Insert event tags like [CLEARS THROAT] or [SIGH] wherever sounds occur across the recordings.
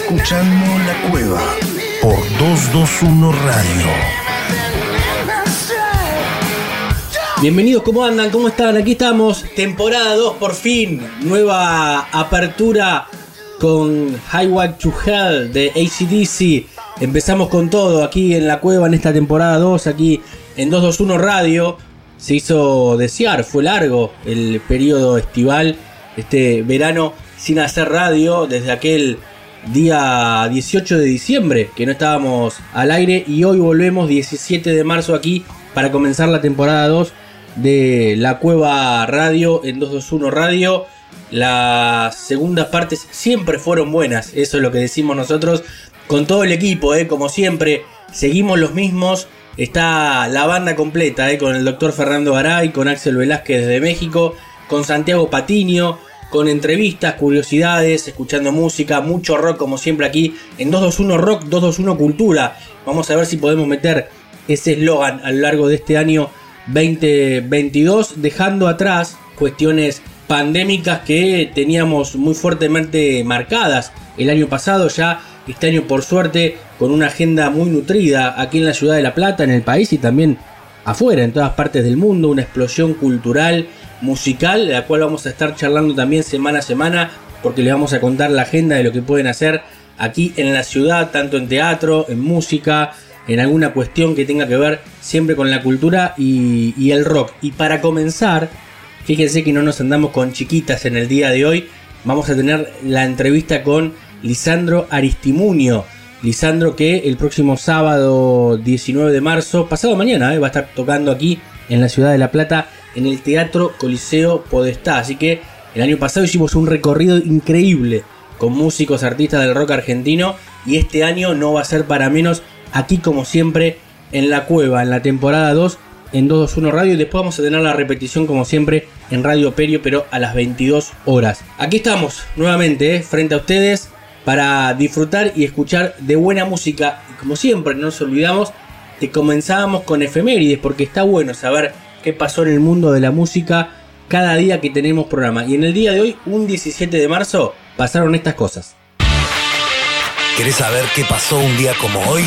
escuchando La Cueva por 221 Radio. Bienvenidos, ¿cómo andan? ¿Cómo están? Aquí estamos, temporada 2 por fin, nueva apertura con Highway to Hell de ACDC. Empezamos con todo aquí en la cueva en esta temporada 2, aquí en 221 Radio. Se hizo desear, fue largo el periodo estival, este verano sin hacer radio desde aquel día 18 de diciembre que no estábamos al aire y hoy volvemos 17 de marzo aquí para comenzar la temporada 2 de la Cueva Radio en 221 Radio. Las segundas partes siempre fueron buenas, eso es lo que decimos nosotros con todo el equipo, ¿eh? como siempre, seguimos los mismos. Está la banda completa, ¿eh? con el doctor Fernando Garay, con Axel Velázquez desde México, con Santiago Patiño, con entrevistas, curiosidades, escuchando música, mucho rock como siempre aquí en 221 Rock, 221 Cultura. Vamos a ver si podemos meter ese eslogan a lo largo de este año 2022, dejando atrás cuestiones pandémicas que teníamos muy fuertemente marcadas el año pasado, ya este año por suerte con una agenda muy nutrida aquí en la ciudad de La Plata, en el país y también afuera, en todas partes del mundo, una explosión cultural musical, la cual vamos a estar charlando también semana a semana, porque les vamos a contar la agenda de lo que pueden hacer aquí en la ciudad, tanto en teatro, en música, en alguna cuestión que tenga que ver siempre con la cultura y, el rock. Y para comenzar, fíjense que no nos andamos con chiquitas en el día de hoy, vamos a tener la entrevista con Lisandro Aristimunio. Lisandro que el próximo sábado 19 de marzo, pasado mañana, eh, va a estar tocando aquí en la ciudad de La Plata en el Teatro Coliseo Podestá. Así que el año pasado hicimos un recorrido increíble con músicos, artistas del rock argentino y este año no va a ser para menos aquí como siempre en la cueva, en la temporada 2 en 221 Radio y después vamos a tener la repetición como siempre en Radio Perio pero a las 22 horas. Aquí estamos nuevamente eh, frente a ustedes para disfrutar y escuchar de buena música y como siempre no nos olvidamos que comenzábamos con efemérides porque está bueno saber qué pasó en el mundo de la música cada día que tenemos programa. Y en el día de hoy, un 17 de marzo, pasaron estas cosas. ¿Querés saber qué pasó un día como hoy?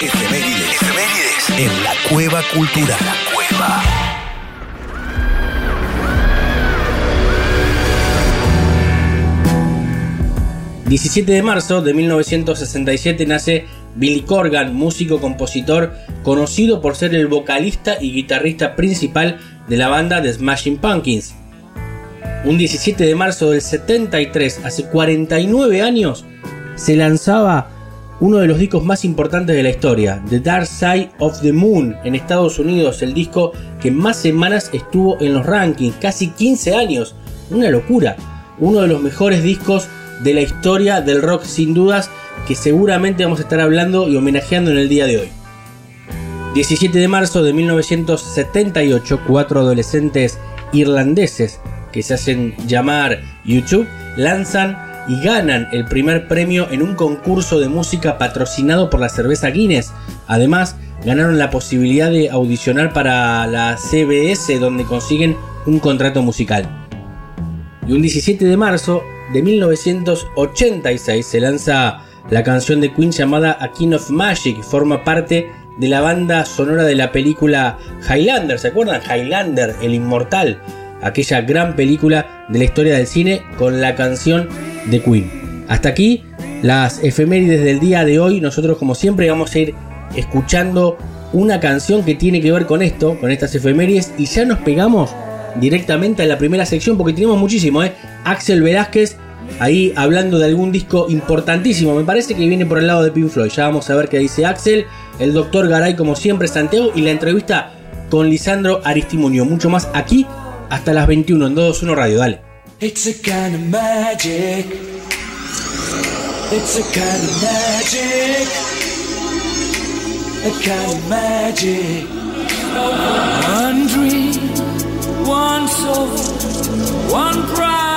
Efemérides, efemérides en la Cueva Cultural. La Cueva. 17 de marzo de 1967 nace Billy Corgan, músico compositor conocido por ser el vocalista y guitarrista principal de la banda The Smashing Pumpkins. Un 17 de marzo del 73, hace 49 años, se lanzaba uno de los discos más importantes de la historia, The Dark Side of the Moon, en Estados Unidos, el disco que más semanas estuvo en los rankings, casi 15 años, una locura, uno de los mejores discos de la historia del rock sin dudas que seguramente vamos a estar hablando y homenajeando en el día de hoy. 17 de marzo de 1978, cuatro adolescentes irlandeses que se hacen llamar YouTube lanzan y ganan el primer premio en un concurso de música patrocinado por la cerveza Guinness. Además, ganaron la posibilidad de audicionar para la CBS donde consiguen un contrato musical. Y un 17 de marzo de 1986 se lanza la canción de Queen llamada A King of Magic forma parte de la banda sonora de la película Highlander. ¿Se acuerdan? Highlander, el inmortal. Aquella gran película de la historia del cine con la canción de Queen. Hasta aquí las efemérides del día de hoy. Nosotros como siempre vamos a ir escuchando una canción que tiene que ver con esto, con estas efemérides. Y ya nos pegamos directamente a la primera sección porque tenemos muchísimo. ¿eh? Axel Velázquez ahí hablando de algún disco importantísimo. Me parece que viene por el lado de Pink Floyd. Ya vamos a ver qué dice Axel, el doctor Garay, como siempre, Santiago, y la entrevista con Lisandro Aristimunio. Mucho más aquí hasta las 21 en 221 Radio. Dale. It's a kind of magic. It's a kind of magic. A kind of magic. One dream, one soul, one prize,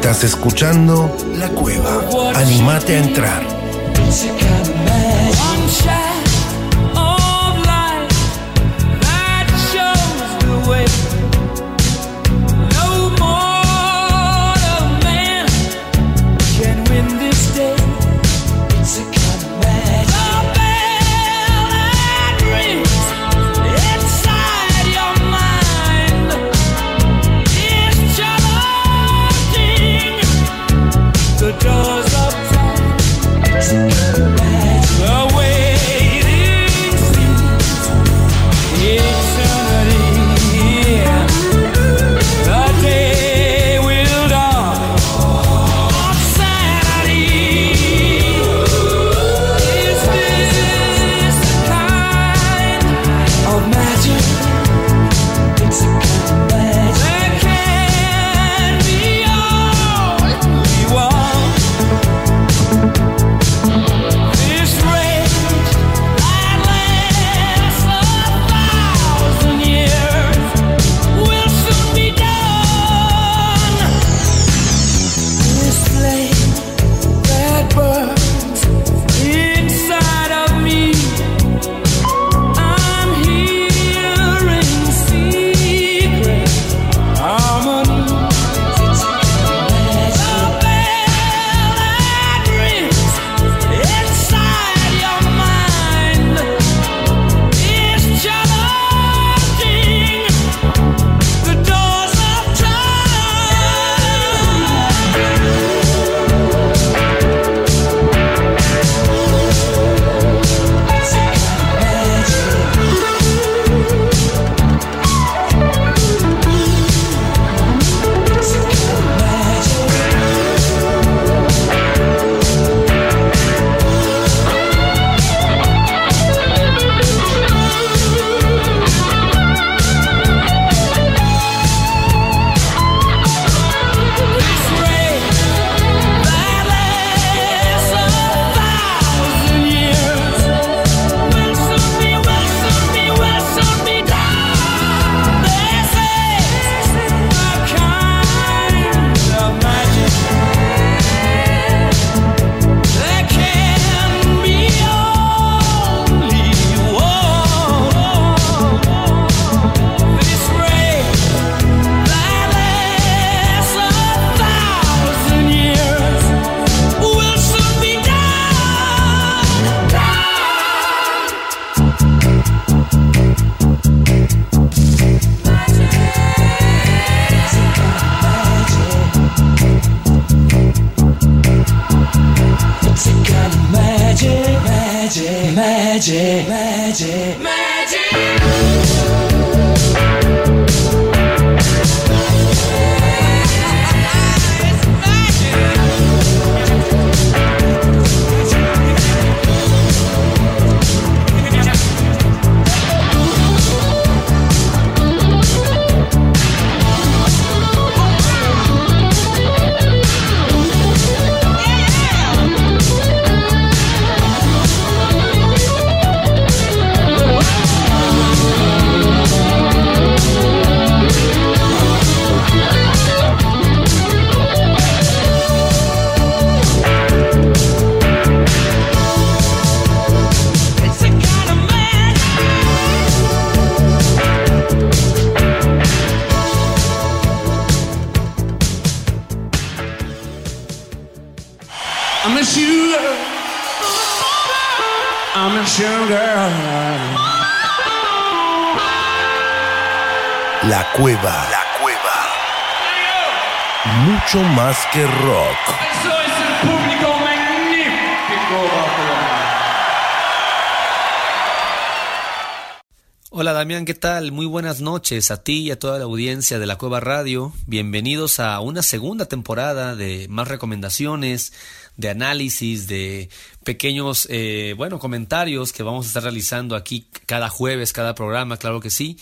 Estás escuchando La Cueva. Anímate a entrar. Que rock. Eso es el público magnífico. Hola Damián, ¿qué tal? Muy buenas noches a ti y a toda la audiencia de la Cueva Radio. Bienvenidos a una segunda temporada de más recomendaciones, de análisis, de pequeños, eh, bueno, comentarios que vamos a estar realizando aquí cada jueves, cada programa, claro que sí.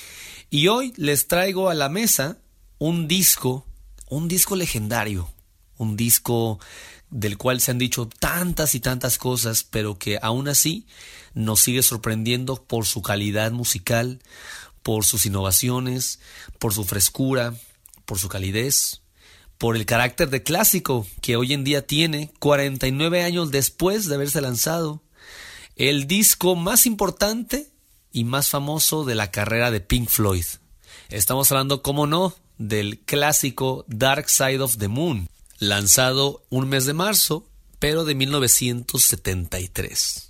Y hoy les traigo a la mesa un disco, un disco legendario, un disco del cual se han dicho tantas y tantas cosas, pero que aún así nos sigue sorprendiendo por su calidad musical, por sus innovaciones, por su frescura, por su calidez, por el carácter de clásico que hoy en día tiene 49 años después de haberse lanzado, el disco más importante y más famoso de la carrera de Pink Floyd. Estamos hablando, como no, del clásico Dark Side of the Moon, lanzado un mes de marzo, pero de 1973.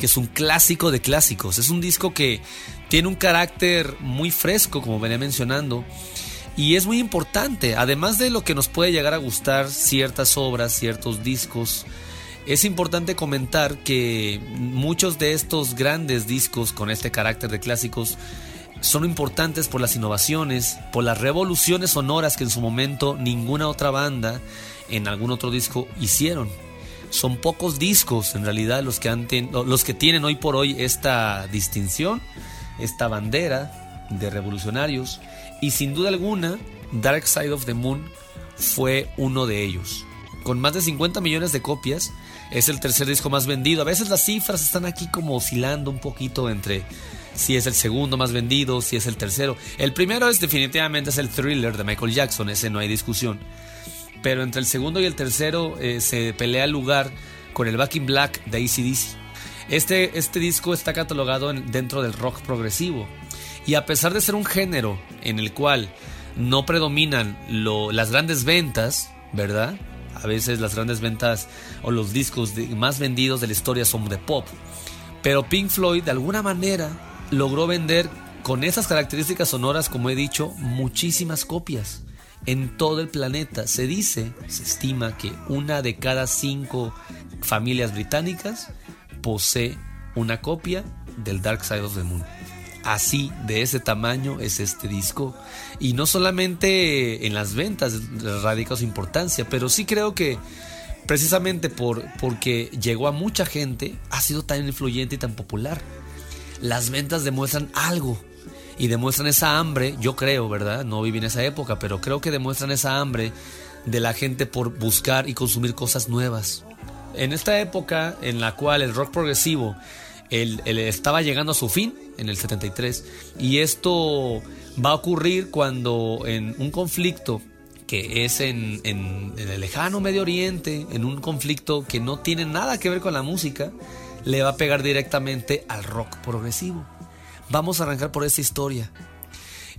Que es un clásico de clásicos. Es un disco que tiene un carácter muy fresco, como venía mencionando. Y es muy importante, además de lo que nos puede llegar a gustar ciertas obras, ciertos discos, es importante comentar que muchos de estos grandes discos con este carácter de clásicos son importantes por las innovaciones, por las revoluciones sonoras que en su momento ninguna otra banda en algún otro disco hicieron. Son pocos discos en realidad los que, tienen hoy por hoy esta distinción, esta bandera de revolucionarios y sin duda alguna Dark Side of the Moon fue uno de ellos. Con más de 50 millones de copias, es el tercer disco más vendido. A veces las cifras están aquí como oscilando un poquito entre si es el segundo más vendido, si es el tercero. El primero es definitivamente es el Thriller de Michael Jackson, ese no hay discusión. Pero entre el segundo y el tercero eh, se pelea el lugar con el Back in Black de ACDC. Este, este disco está catalogado en- dentro del rock progresivo. Y a pesar de ser un género en el cual no predominan las grandes ventas, ¿verdad? A veces las grandes ventas o los discos más vendidos de la historia son de pop. Pero Pink Floyd de alguna manera logró vender con esas características sonoras, como he dicho, muchísimas copias en todo el planeta. Se dice, se estima que una de cada cinco familias británicas posee una copia del Dark Side of the Moon. Así, de ese tamaño es este disco. Y no solamente en las ventas radica su importancia, pero sí creo que precisamente por, porque llegó a mucha gente, ha sido tan influyente y tan popular. Las ventas demuestran algo. Y demuestran esa hambre, yo creo, ¿verdad? No viví en esa época, pero creo que demuestran esa hambre de la gente por buscar y consumir cosas nuevas. En esta época en la cual el rock progresivo el, estaba llegando a su fin, en el 73, y esto va a ocurrir cuando en un conflicto que es en- en el lejano Medio Oriente, en un conflicto que no tiene nada que ver con la música, le va a pegar directamente al rock progresivo. Vamos a arrancar por esa historia.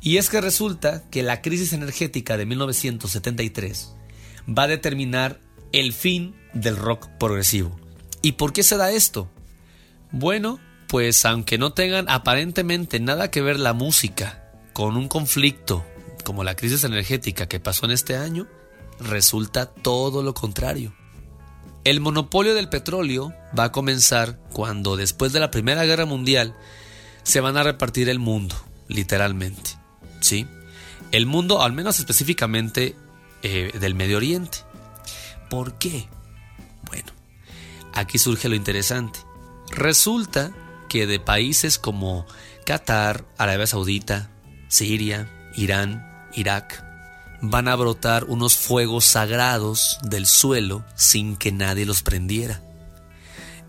Y es que resulta que la crisis energética de 1973 va a determinar el fin del rock progresivo. ¿Y por qué se da esto? Bueno, pues aunque no tengan aparentemente nada que ver la música con un conflicto como la crisis energética que pasó en este año, resulta todo lo contrario. El monopolio del petróleo va a comenzar cuando después de la Primera Guerra Mundial se van a repartir el mundo, literalmente. ¿Sí? El mundo, al menos específicamente eh, del Medio Oriente. ¿Por qué? Bueno, aquí surge lo interesante. Resulta que de países como Qatar, Arabia Saudita, Siria, Irán, Irak, van a brotar unos fuegos sagrados del suelo sin que nadie los prendiera.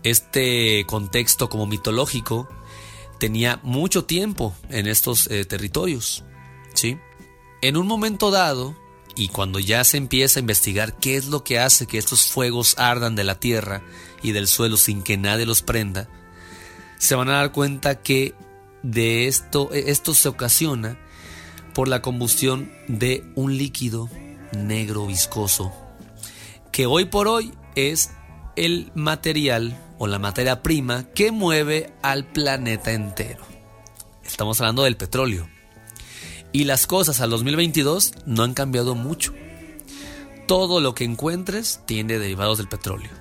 Este contexto como mitológico tenía mucho tiempo en estos eh, territorios. ¿sí? En un momento dado, y cuando ya se empieza a investigar qué es lo que hace que estos fuegos ardan de la tierra y del suelo sin que nadie los prenda, se van a dar cuenta que de esto, esto se ocasiona por la combustión de un líquido negro viscoso, que hoy por hoy es el material o la materia prima que mueve al planeta entero. Estamos hablando del petróleo. Y las cosas al 2022 no han cambiado mucho. Todo lo que encuentres tiene derivados del petróleo.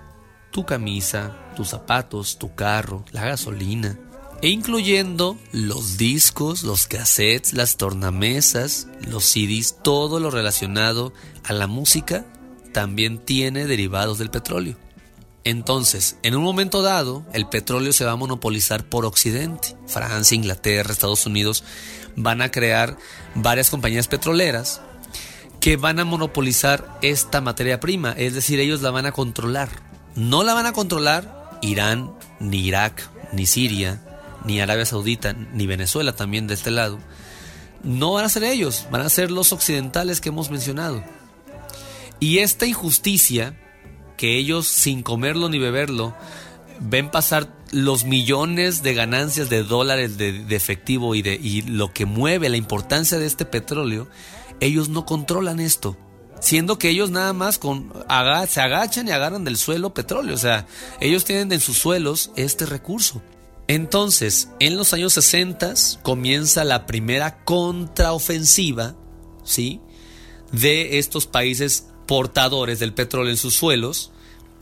Tu camisa, tus zapatos, tu carro, la gasolina, e incluyendo los discos, los cassettes, las tornamesas, los CDs, todo lo relacionado a la música también tiene derivados del petróleo. Entonces, en un momento dado, el petróleo se va a monopolizar por Occidente. Francia, Inglaterra, Estados Unidos van a crear varias compañías petroleras que van a monopolizar esta materia prima, es decir, ellos la van a controlar. No la van a controlar Irán, ni Irak, ni Siria, ni Arabia Saudita, ni Venezuela también de este lado. No van a ser ellos, van a ser los occidentales que hemos mencionado. Y esta injusticia, que ellos sin comerlo ni beberlo, ven pasar los millones de ganancias de dólares de, efectivo y, de, lo que mueve la importancia de este petróleo, ellos no controlan esto. Siendo que ellos nada más con, se agachan y agarran del suelo petróleo. O sea, ellos tienen en sus suelos este recurso. Entonces, en los años 60 comienza la primera contraofensiva, ¿sí? De estos países portadores del petróleo en sus suelos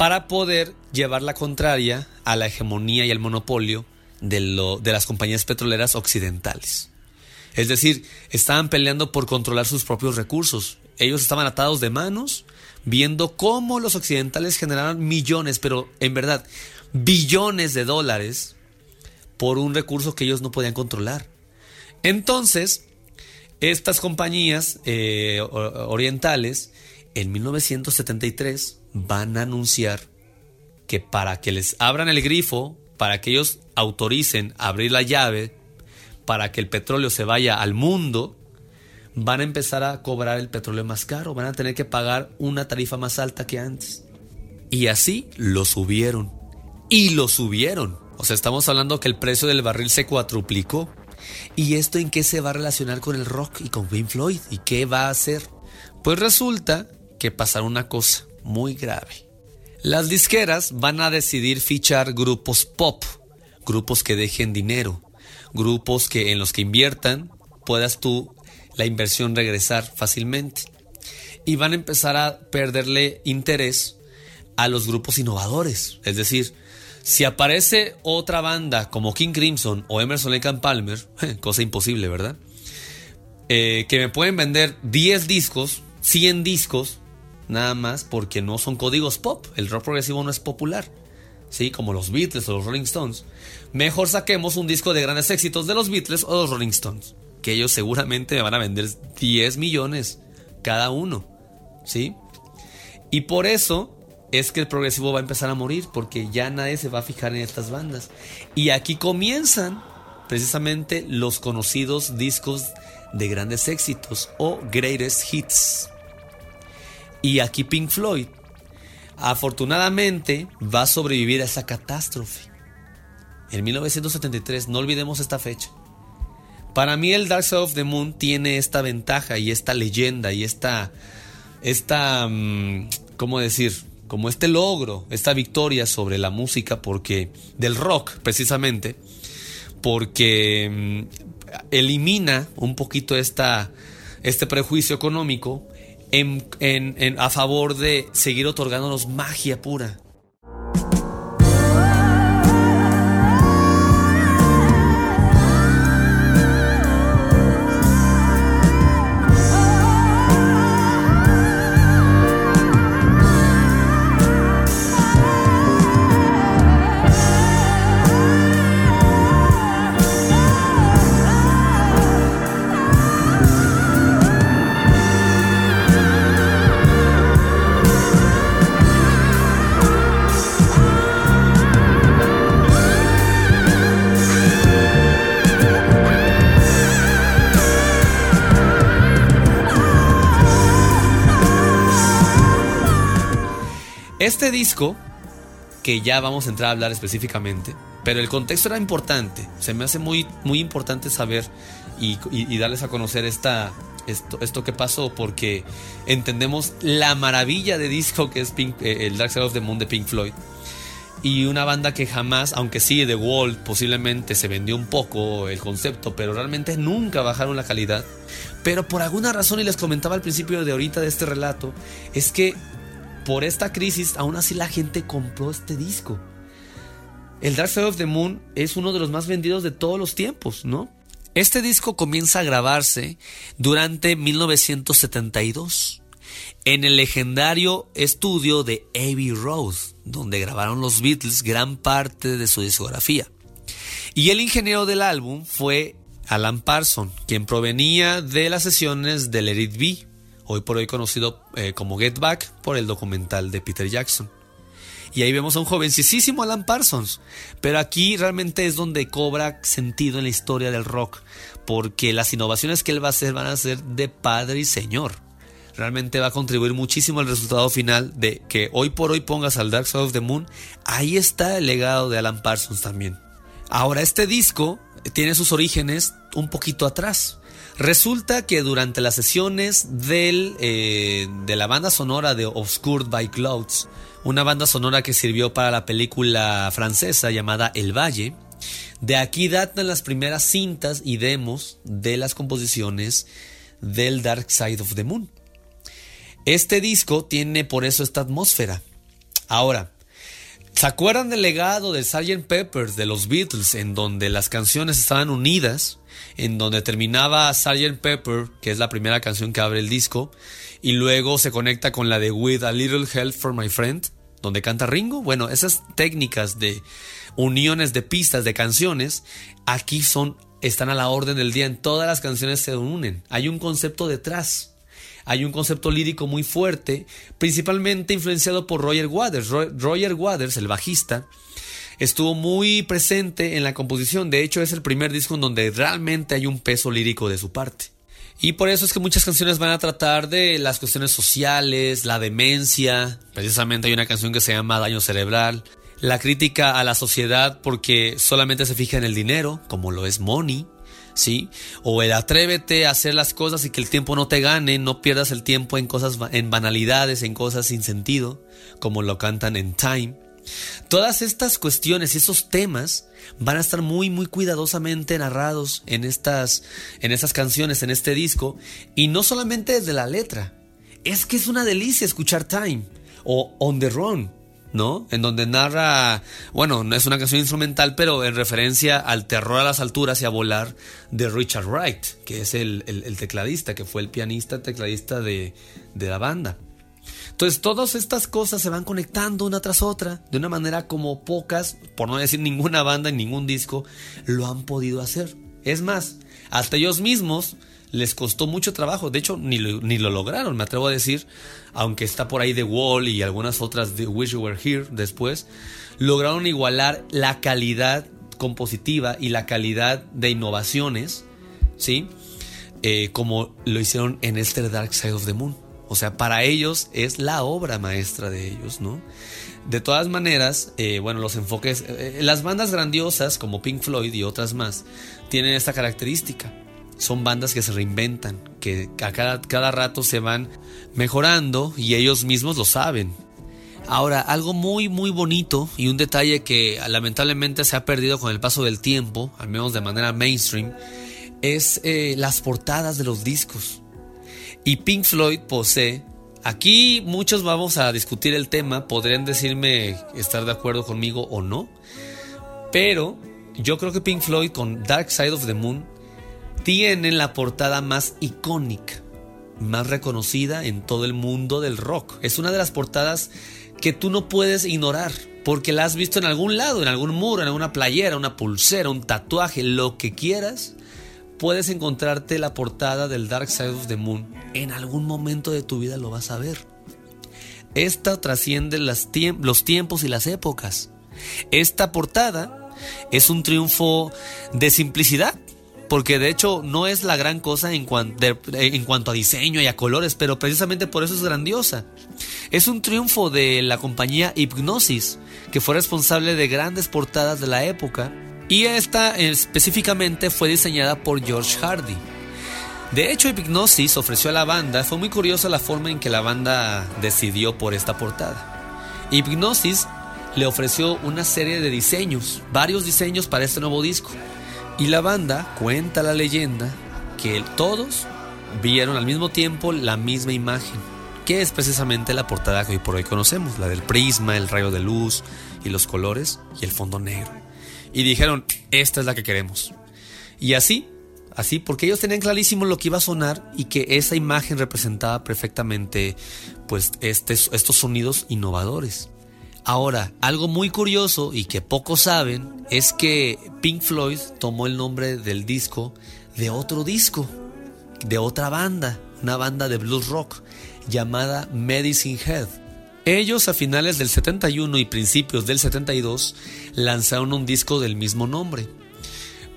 para poder llevar la contraria a la hegemonía y al monopolio de, lo- de las compañías petroleras occidentales. Es decir, estaban peleando por controlar sus propios recursos. Ellos estaban atados de manos, viendo cómo los occidentales generaban millones, pero en verdad, billones de dólares por un recurso que ellos no podían controlar. Entonces, estas compañías eh, orientales en 1973 van a anunciar que para que les abran el grifo, para que ellos autoricen abrir la llave, para que el petróleo se vaya al mundo, van a empezar a cobrar el petróleo más caro, van a tener que pagar una tarifa más alta que antes. Y así lo subieron. Y lo subieron. O sea, estamos hablando que el precio del barril se cuatruplicó. ¿Y esto en qué se va a relacionar con el rock y con Pink Floyd? ¿Y qué va a hacer? Pues resulta que pasará una cosa muy grave. Las disqueras van a decidir fichar grupos pop, grupos que dejen dinero, grupos que en los que inviertan puedas tú la inversión regresar fácilmente. Y van a empezar a perderle interés a los grupos innovadores. Es decir, si aparece otra banda como King Crimson o Emerson Lake and Palmer, [LAUGHS] cosa imposible, ¿verdad? Eh, que me pueden vender 10 discos, 100 discos, nada más porque no son códigos pop. El rock progresivo no es popular. ¿Sí? Como los Beatles o los Rolling Stones. Mejor saquemos un disco de grandes éxitos de los Beatles o los Rolling Stones. Que ellos seguramente me van a vender 10 millones cada uno. ¿Sí? Y por eso es que el progresivo va a empezar a morir porque ya nadie se va a fijar en estas bandas. Y aquí comienzan precisamente los conocidos discos de grandes éxitos o greatest hits. Y aquí Pink Floyd afortunadamente va a sobrevivir a esa catástrofe. En 1973, no olvidemos esta fecha. Para mí el Dark Side of the Moon tiene esta ventaja y esta leyenda y esta, esta, mm, ¿cómo decir? Como este logro, esta victoria sobre la música porque del rock precisamente, porque mm, elimina un poquito esta, este prejuicio económico en, en- en- a favor de seguir otorgándonos magia pura. Este disco, que ya vamos a entrar a hablar específicamente, pero el contexto era importante. Se me hace muy, muy importante saber y, y- y darles a conocer esta, esto, esto que pasó porque entendemos la maravilla de disco que es Pink- eh, el Dark Side of the Moon de Pink Floyd. Y una banda que jamás, aunque sí, The Wall posiblemente se vendió un poco el concepto, pero realmente nunca bajaron la calidad. Pero por alguna razón, y les comentaba al principio de ahorita de este relato, es que por esta crisis, aún así la gente compró este disco. El Dark Side of the Moon es uno de los más vendidos de todos los tiempos, ¿no? Este disco comienza a grabarse durante 1972 en el legendario estudio de Abbey Road, donde grabaron los Beatles gran parte de su discografía. Y el ingeniero del álbum fue Alan Parson, quien provenía de las sesiones de Let It hoy por hoy conocido eh, como Get Back por el documental de Peter Jackson. Y ahí vemos a un jovencísimo Alan Parsons. Pero aquí realmente es donde cobra sentido en la historia del rock. Porque las innovaciones que él va a hacer van a ser de padre y señor. Realmente va a contribuir muchísimo al resultado final de que hoy por hoy pongas al Dark Side of the Moon. Ahí está el legado de Alan Parsons también. Ahora, este disco tiene sus orígenes un poquito atrás. Resulta que durante las sesiones del, eh, de la banda sonora de Obscured by Clouds, una banda sonora que sirvió para la película francesa llamada El Valle, de aquí datan las primeras cintas y demos de las composiciones del Dark Side of the Moon. Este disco tiene por eso esta atmósfera. Ahora, ¿Se acuerdan del legado de Sgt. Peppers de los Beatles, en donde las canciones estaban unidas, en donde terminaba Sgt. Pepper, que es la primera canción que abre el disco, y luego se conecta con la de With a Little Help for My Friend, donde canta Ringo? Bueno, esas técnicas de uniones de pistas de canciones, aquí son, están a la orden del día, en todas las canciones se unen, hay un concepto detrás hay un concepto lírico muy fuerte, principalmente influenciado por Roger Waters. Ro- Roger Waters, el bajista, estuvo muy presente en la composición. De hecho, es el primer disco en donde realmente hay un peso lírico de su parte. Y por eso es que muchas canciones van a tratar de las cuestiones sociales, la demencia. Precisamente hay una canción que se llama Daño Cerebral. La crítica a la sociedad porque solamente se fija en el dinero, como lo es Money. ¿sí? O el atrévete a hacer las cosas y que el tiempo no te gane, no pierdas el tiempo en cosas, en banalidades, en cosas sin sentido, como lo cantan en Time. Todas estas cuestiones y esos temas van a estar muy muy cuidadosamente narrados en estas en estas canciones, en este disco y no solamente desde la letra. Es que es una delicia escuchar Time o On the Run, ¿no? En donde narra, bueno, no es una canción instrumental, pero en referencia al terror a las alturas y a volar de Richard Wright, que es el, el- el tecladista, que fue el pianista tecladista de, de la banda. Entonces todas estas cosas se van conectando una tras otra de una manera como pocas, por no decir ninguna banda ningún disco, lo han podido hacer. Es más, hasta ellos mismos les costó mucho trabajo, de hecho ni lo, ni lo lograron, me atrevo a decir, aunque está por ahí The Wall y algunas otras de Wish You Were Here después, lograron igualar la calidad compositiva y la calidad de innovaciones, ¿sí? eh, como lo hicieron en este Dark Side of the Moon. O sea, para ellos es la obra maestra de ellos, ¿no? De todas maneras, eh, bueno, los enfoques, eh, las bandas grandiosas como Pink Floyd y otras más tienen esta característica. Son bandas que se reinventan, que a cada, cada rato se van mejorando y ellos mismos lo saben. Ahora, algo muy muy bonito y un detalle que lamentablemente se ha perdido con el paso del tiempo, al menos de manera mainstream, es eh, las portadas de los discos. Y Pink Floyd posee, aquí muchos vamos a discutir el tema, podrían decirme estar de acuerdo conmigo o no, pero yo creo que Pink Floyd con Dark Side of the Moon tienen la portada más icónica, más reconocida en todo el mundo del rock. Es una de las portadas que tú no puedes ignorar, porque la has visto en algún lado, en algún muro, en alguna playera, una pulsera, un tatuaje, lo que quieras. Puedes encontrarte la portada del Dark Side of the Moon. En algún momento de tu vida lo vas a ver. Esta trasciende los tiempos y las épocas. Esta portada es un triunfo de simplicidad, porque de hecho no es la gran cosa en, en cuanto a diseño y a colores, pero precisamente por eso es grandiosa. Es un triunfo de la compañía Hypnosis, que fue responsable de grandes portadas de la época, y esta específicamente fue diseñada por George Hardy. De hecho, Hypnosis ofreció a la banda, fue muy curiosa la forma en que la banda decidió por esta portada. Hypnosis le ofreció una serie de diseños, varios diseños para este nuevo disco. Y la banda cuenta la leyenda que todos vieron al mismo tiempo la misma imagen, que es precisamente la portada que hoy por hoy conocemos, la del prisma, el rayo de luz y los colores y el fondo negro. Y dijeron, esta es la que queremos. Y así, así, porque ellos tenían clarísimo lo que iba a sonar y que esa imagen representaba perfectamente pues este- estos sonidos innovadores. Ahora, algo muy curioso y que pocos saben es que Pink Floyd tomó el nombre del disco de otro disco, de otra banda, una banda de blues rock llamada Medicine Head. Ellos a finales del 71 y principios del 72 lanzaron un disco del mismo nombre.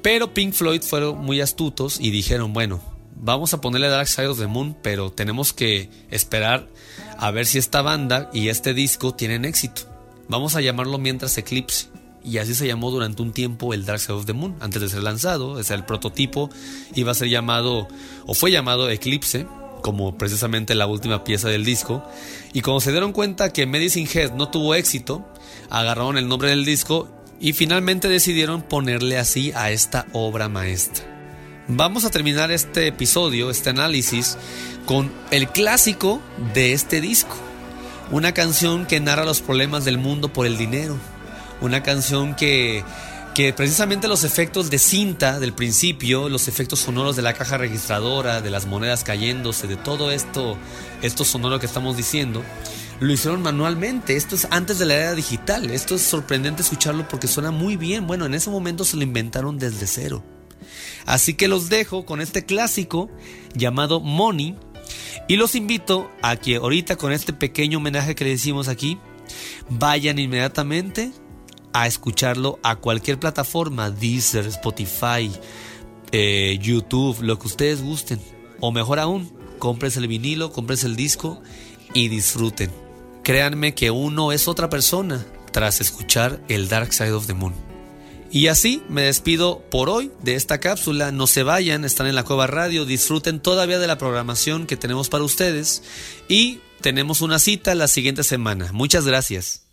Pero Pink Floyd fueron muy astutos y dijeron, bueno, vamos a ponerle Dark Side of the Moon, pero tenemos que esperar a ver si esta banda y este disco tienen éxito. Vamos a llamarlo mientras Eclipse. Y así se llamó durante un tiempo el Dark Side of the Moon, antes de ser lanzado. Sea, el prototipo iba a ser llamado, o fue llamado Eclipse, como precisamente la última pieza del disco. Y cuando se dieron cuenta que Medicine Head no tuvo éxito, agarraron el nombre del disco y finalmente decidieron ponerle así a esta obra maestra. Vamos a terminar este episodio, este análisis, con el clásico de este disco. Una canción que narra los problemas del mundo por el dinero. Una canción que, que precisamente los efectos de cinta del principio, los efectos sonoros de la caja registradora, de las monedas cayéndose, de todo esto, esto sonoro que estamos diciendo, lo hicieron manualmente. Esto es antes de la era digital. Esto es sorprendente escucharlo porque suena muy bien. Bueno, en ese momento se lo inventaron desde cero. Así que los dejo con este clásico llamado Money y los invito a que ahorita con este pequeño homenaje que le hicimos aquí, vayan inmediatamente a escucharlo a cualquier plataforma, Deezer, Spotify, eh, YouTube, lo que ustedes gusten. O mejor aún, compres el vinilo, compres el disco y disfruten. Créanme que uno es otra persona tras escuchar el Dark Side of the Moon. Y así me despido por hoy de esta cápsula. No se vayan, están en la Cueva Radio, disfruten todavía de la programación que tenemos para ustedes y tenemos una cita la siguiente semana. Muchas gracias.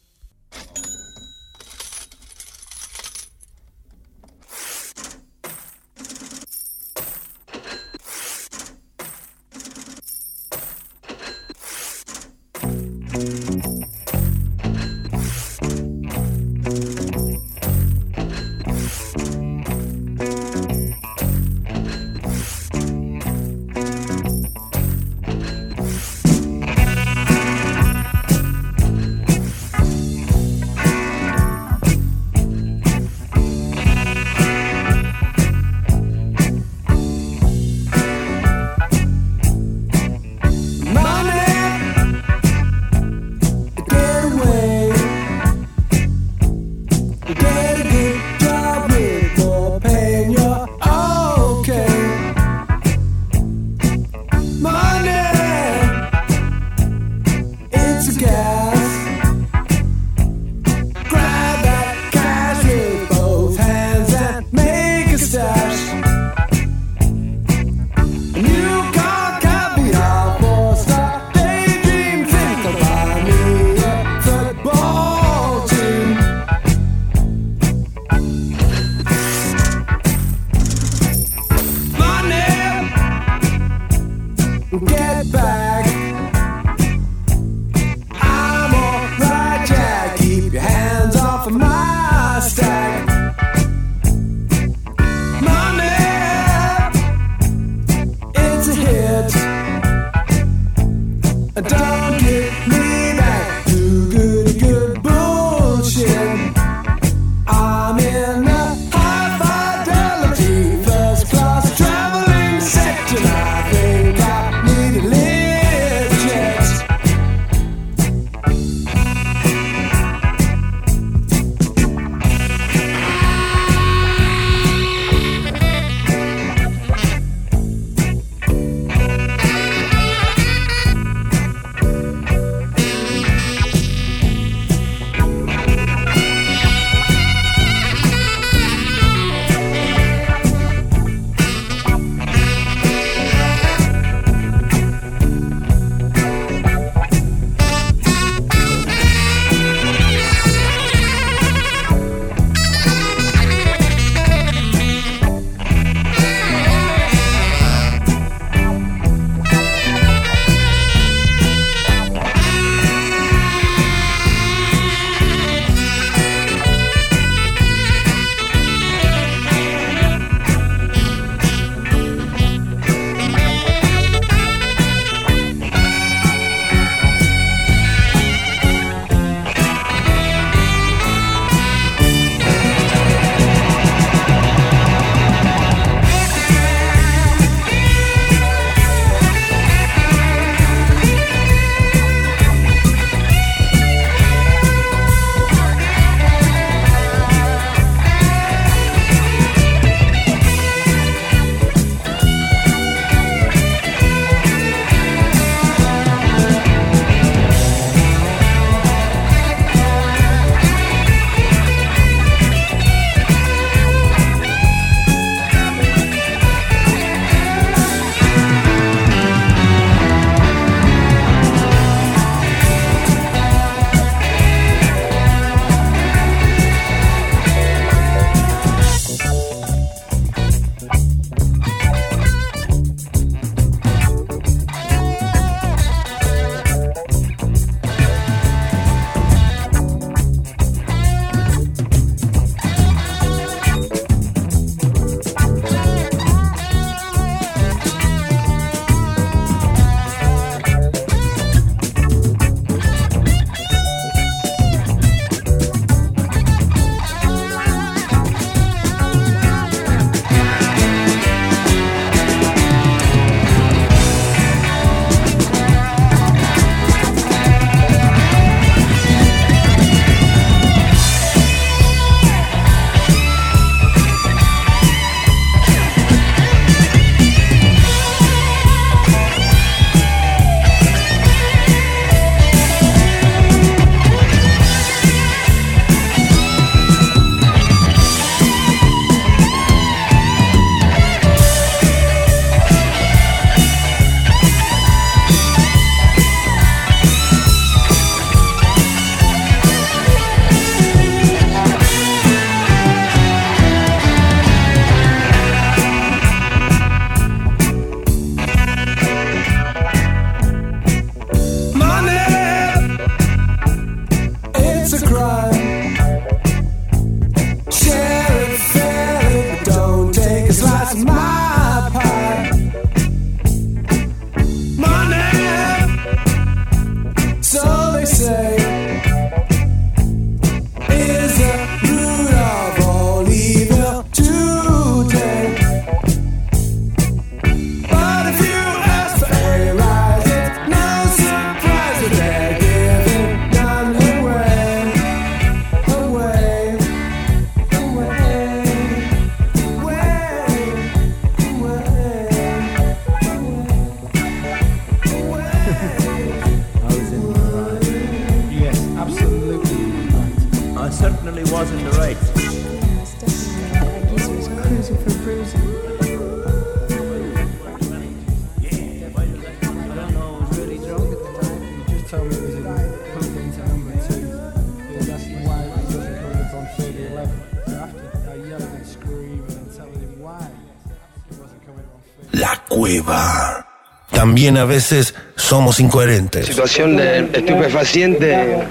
También a veces somos incoherentes. Situación de estupefaciente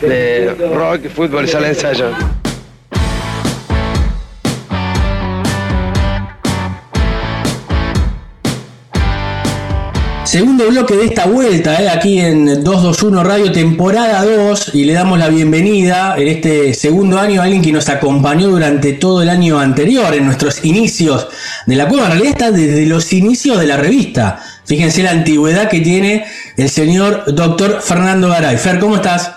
de rock, fútbol, sala de ensayo. Segundo bloque de esta vuelta, eh, aquí en 221 Radio, temporada 2, y le damos la bienvenida en este segundo año a alguien que nos acompañó durante todo el año anterior, en nuestros inicios de la cueva. En realidad está desde los inicios de la revista. Fíjense la antigüedad que tiene el señor doctor Fernando Garay. Fer, ¿cómo estás?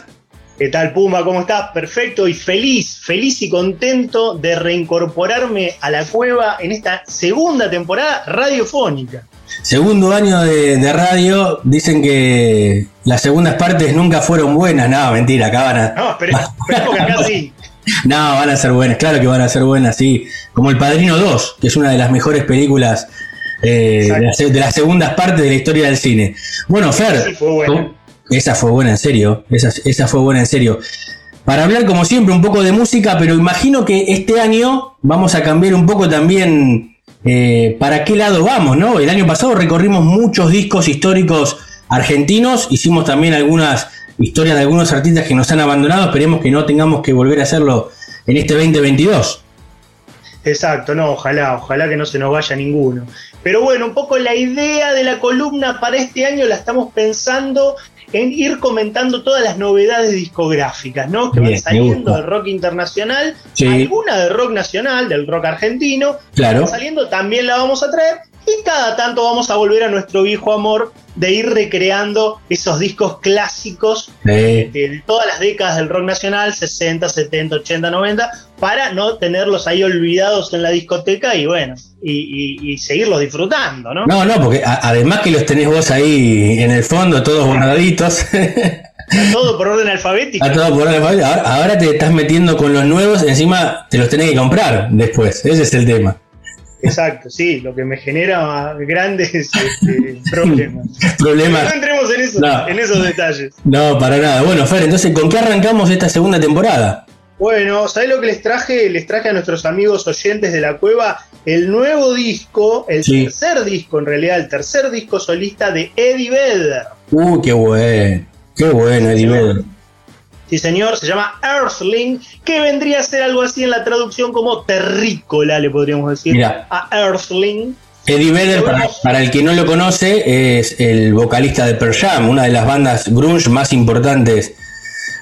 ¿Qué tal, Puma? ¿Cómo estás? Perfecto y feliz, feliz y contento de reincorporarme a la cueva en esta segunda temporada radiofónica. Segundo año de, de radio, dicen que las segundas partes nunca fueron buenas. No, mentira, acá van a. No, pero, esperemos que acá sí. [LAUGHS] [LAUGHS] No, van a ser buenas, claro que van a ser buenas, sí. Como El Padrino 2, que es una de las mejores películas eh, de, las, de las segundas partes de la historia del cine. Bueno, Fer, Sí, fue buena. esa fue buena en serio, esa, esa fue buena en serio. Para hablar como siempre un poco de música, pero imagino que este año vamos a cambiar un poco también eh, para qué lado vamos, ¿no? El año pasado recorrimos muchos discos históricos argentinos, hicimos también algunas historias de algunos artistas que nos han abandonado, esperemos que no tengamos que volver a hacerlo en este 2022. Exacto, no, ojalá, ojalá que no se nos vaya ninguno. Pero bueno, un poco la idea de la columna para este año la estamos pensando en ir comentando todas las novedades discográficas, ¿no? Que Bien, van saliendo del rock internacional, Sí. alguna del rock nacional, del rock argentino, Claro. van saliendo, también la vamos a traer. Y cada tanto vamos a volver a nuestro viejo amor de ir recreando esos discos clásicos Eh, de, de todas las décadas del rock nacional, 60, 70, 80, 90, para no tenerlos ahí olvidados en la discoteca y bueno, y, y- y seguirlos disfrutando, ¿no? no, no, porque a- además que los tenés vos ahí en el fondo, todos guardaditos. Todo por orden alfabético. A todo por orden. ahora, ahora te estás metiendo con los nuevos, encima te los tenés que comprar después. Ese es el tema. Exacto, sí, lo que me genera grandes [LAUGHS] este, [LAUGHS] problemas. Problema. No entremos en, eso- No. en esos detalles. No, para nada. Bueno, Fer, entonces, ¿con qué arrancamos esta segunda temporada? Bueno, ¿sabés lo que les traje? Les traje a nuestros amigos oyentes de la cueva el nuevo disco, el Sí. tercer disco, en realidad, el tercer disco solista de Eddie Vedder. Uh, qué bueno. Qué bueno, Eddie Vedder. Sí, señor, se llama Earthling, que vendría a ser algo así en la traducción como terrícola, le podríamos decir. Mira. A Earthling. Eddie Vedder, para, para el que no lo conoce, es el vocalista de Pearl Jam, una de las bandas grunge más importantes.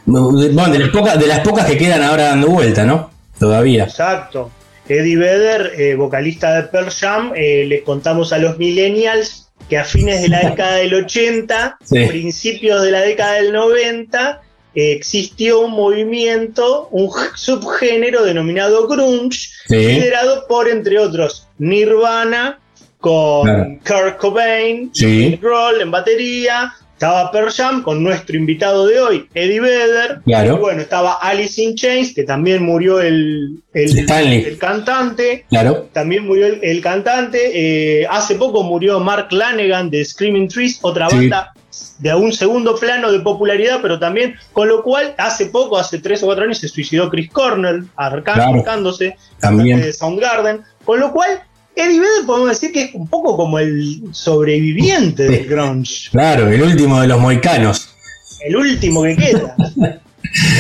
Bueno, de las pocas, de las pocas que quedan ahora dando vuelta, ¿no? Todavía. Exacto. Eddie Vedder, eh, vocalista de Pearl Jam, eh, les contamos a los millennials que a fines de la [LAUGHS] década del 80, Sí. principios de la década del 90, eh, existió un movimiento, un subgénero denominado grunge, Sí. liderado por, entre otros, Nirvana, con Claro. Kurt Cobain, Sí. Grohl en batería, estaba Pearl Jam con nuestro invitado de hoy, Eddie Vedder, Claro. y bueno, estaba Alice in Chains, que también murió el, el, el cantante, Claro. también murió el, el cantante, eh, hace poco murió Mark Lanegan de Screaming Trees, otra Sí. banda de un segundo plano de popularidad, pero también, con lo cual, hace poco, hace tres o cuatro años, se suicidó Chris Cornell, arca- Claro. de Soundgarden, con lo cual, Eddie Vedder podemos decir que es un poco como el sobreviviente del grunge, Claro, el último de los moicanos. el último que queda. [LAUGHS]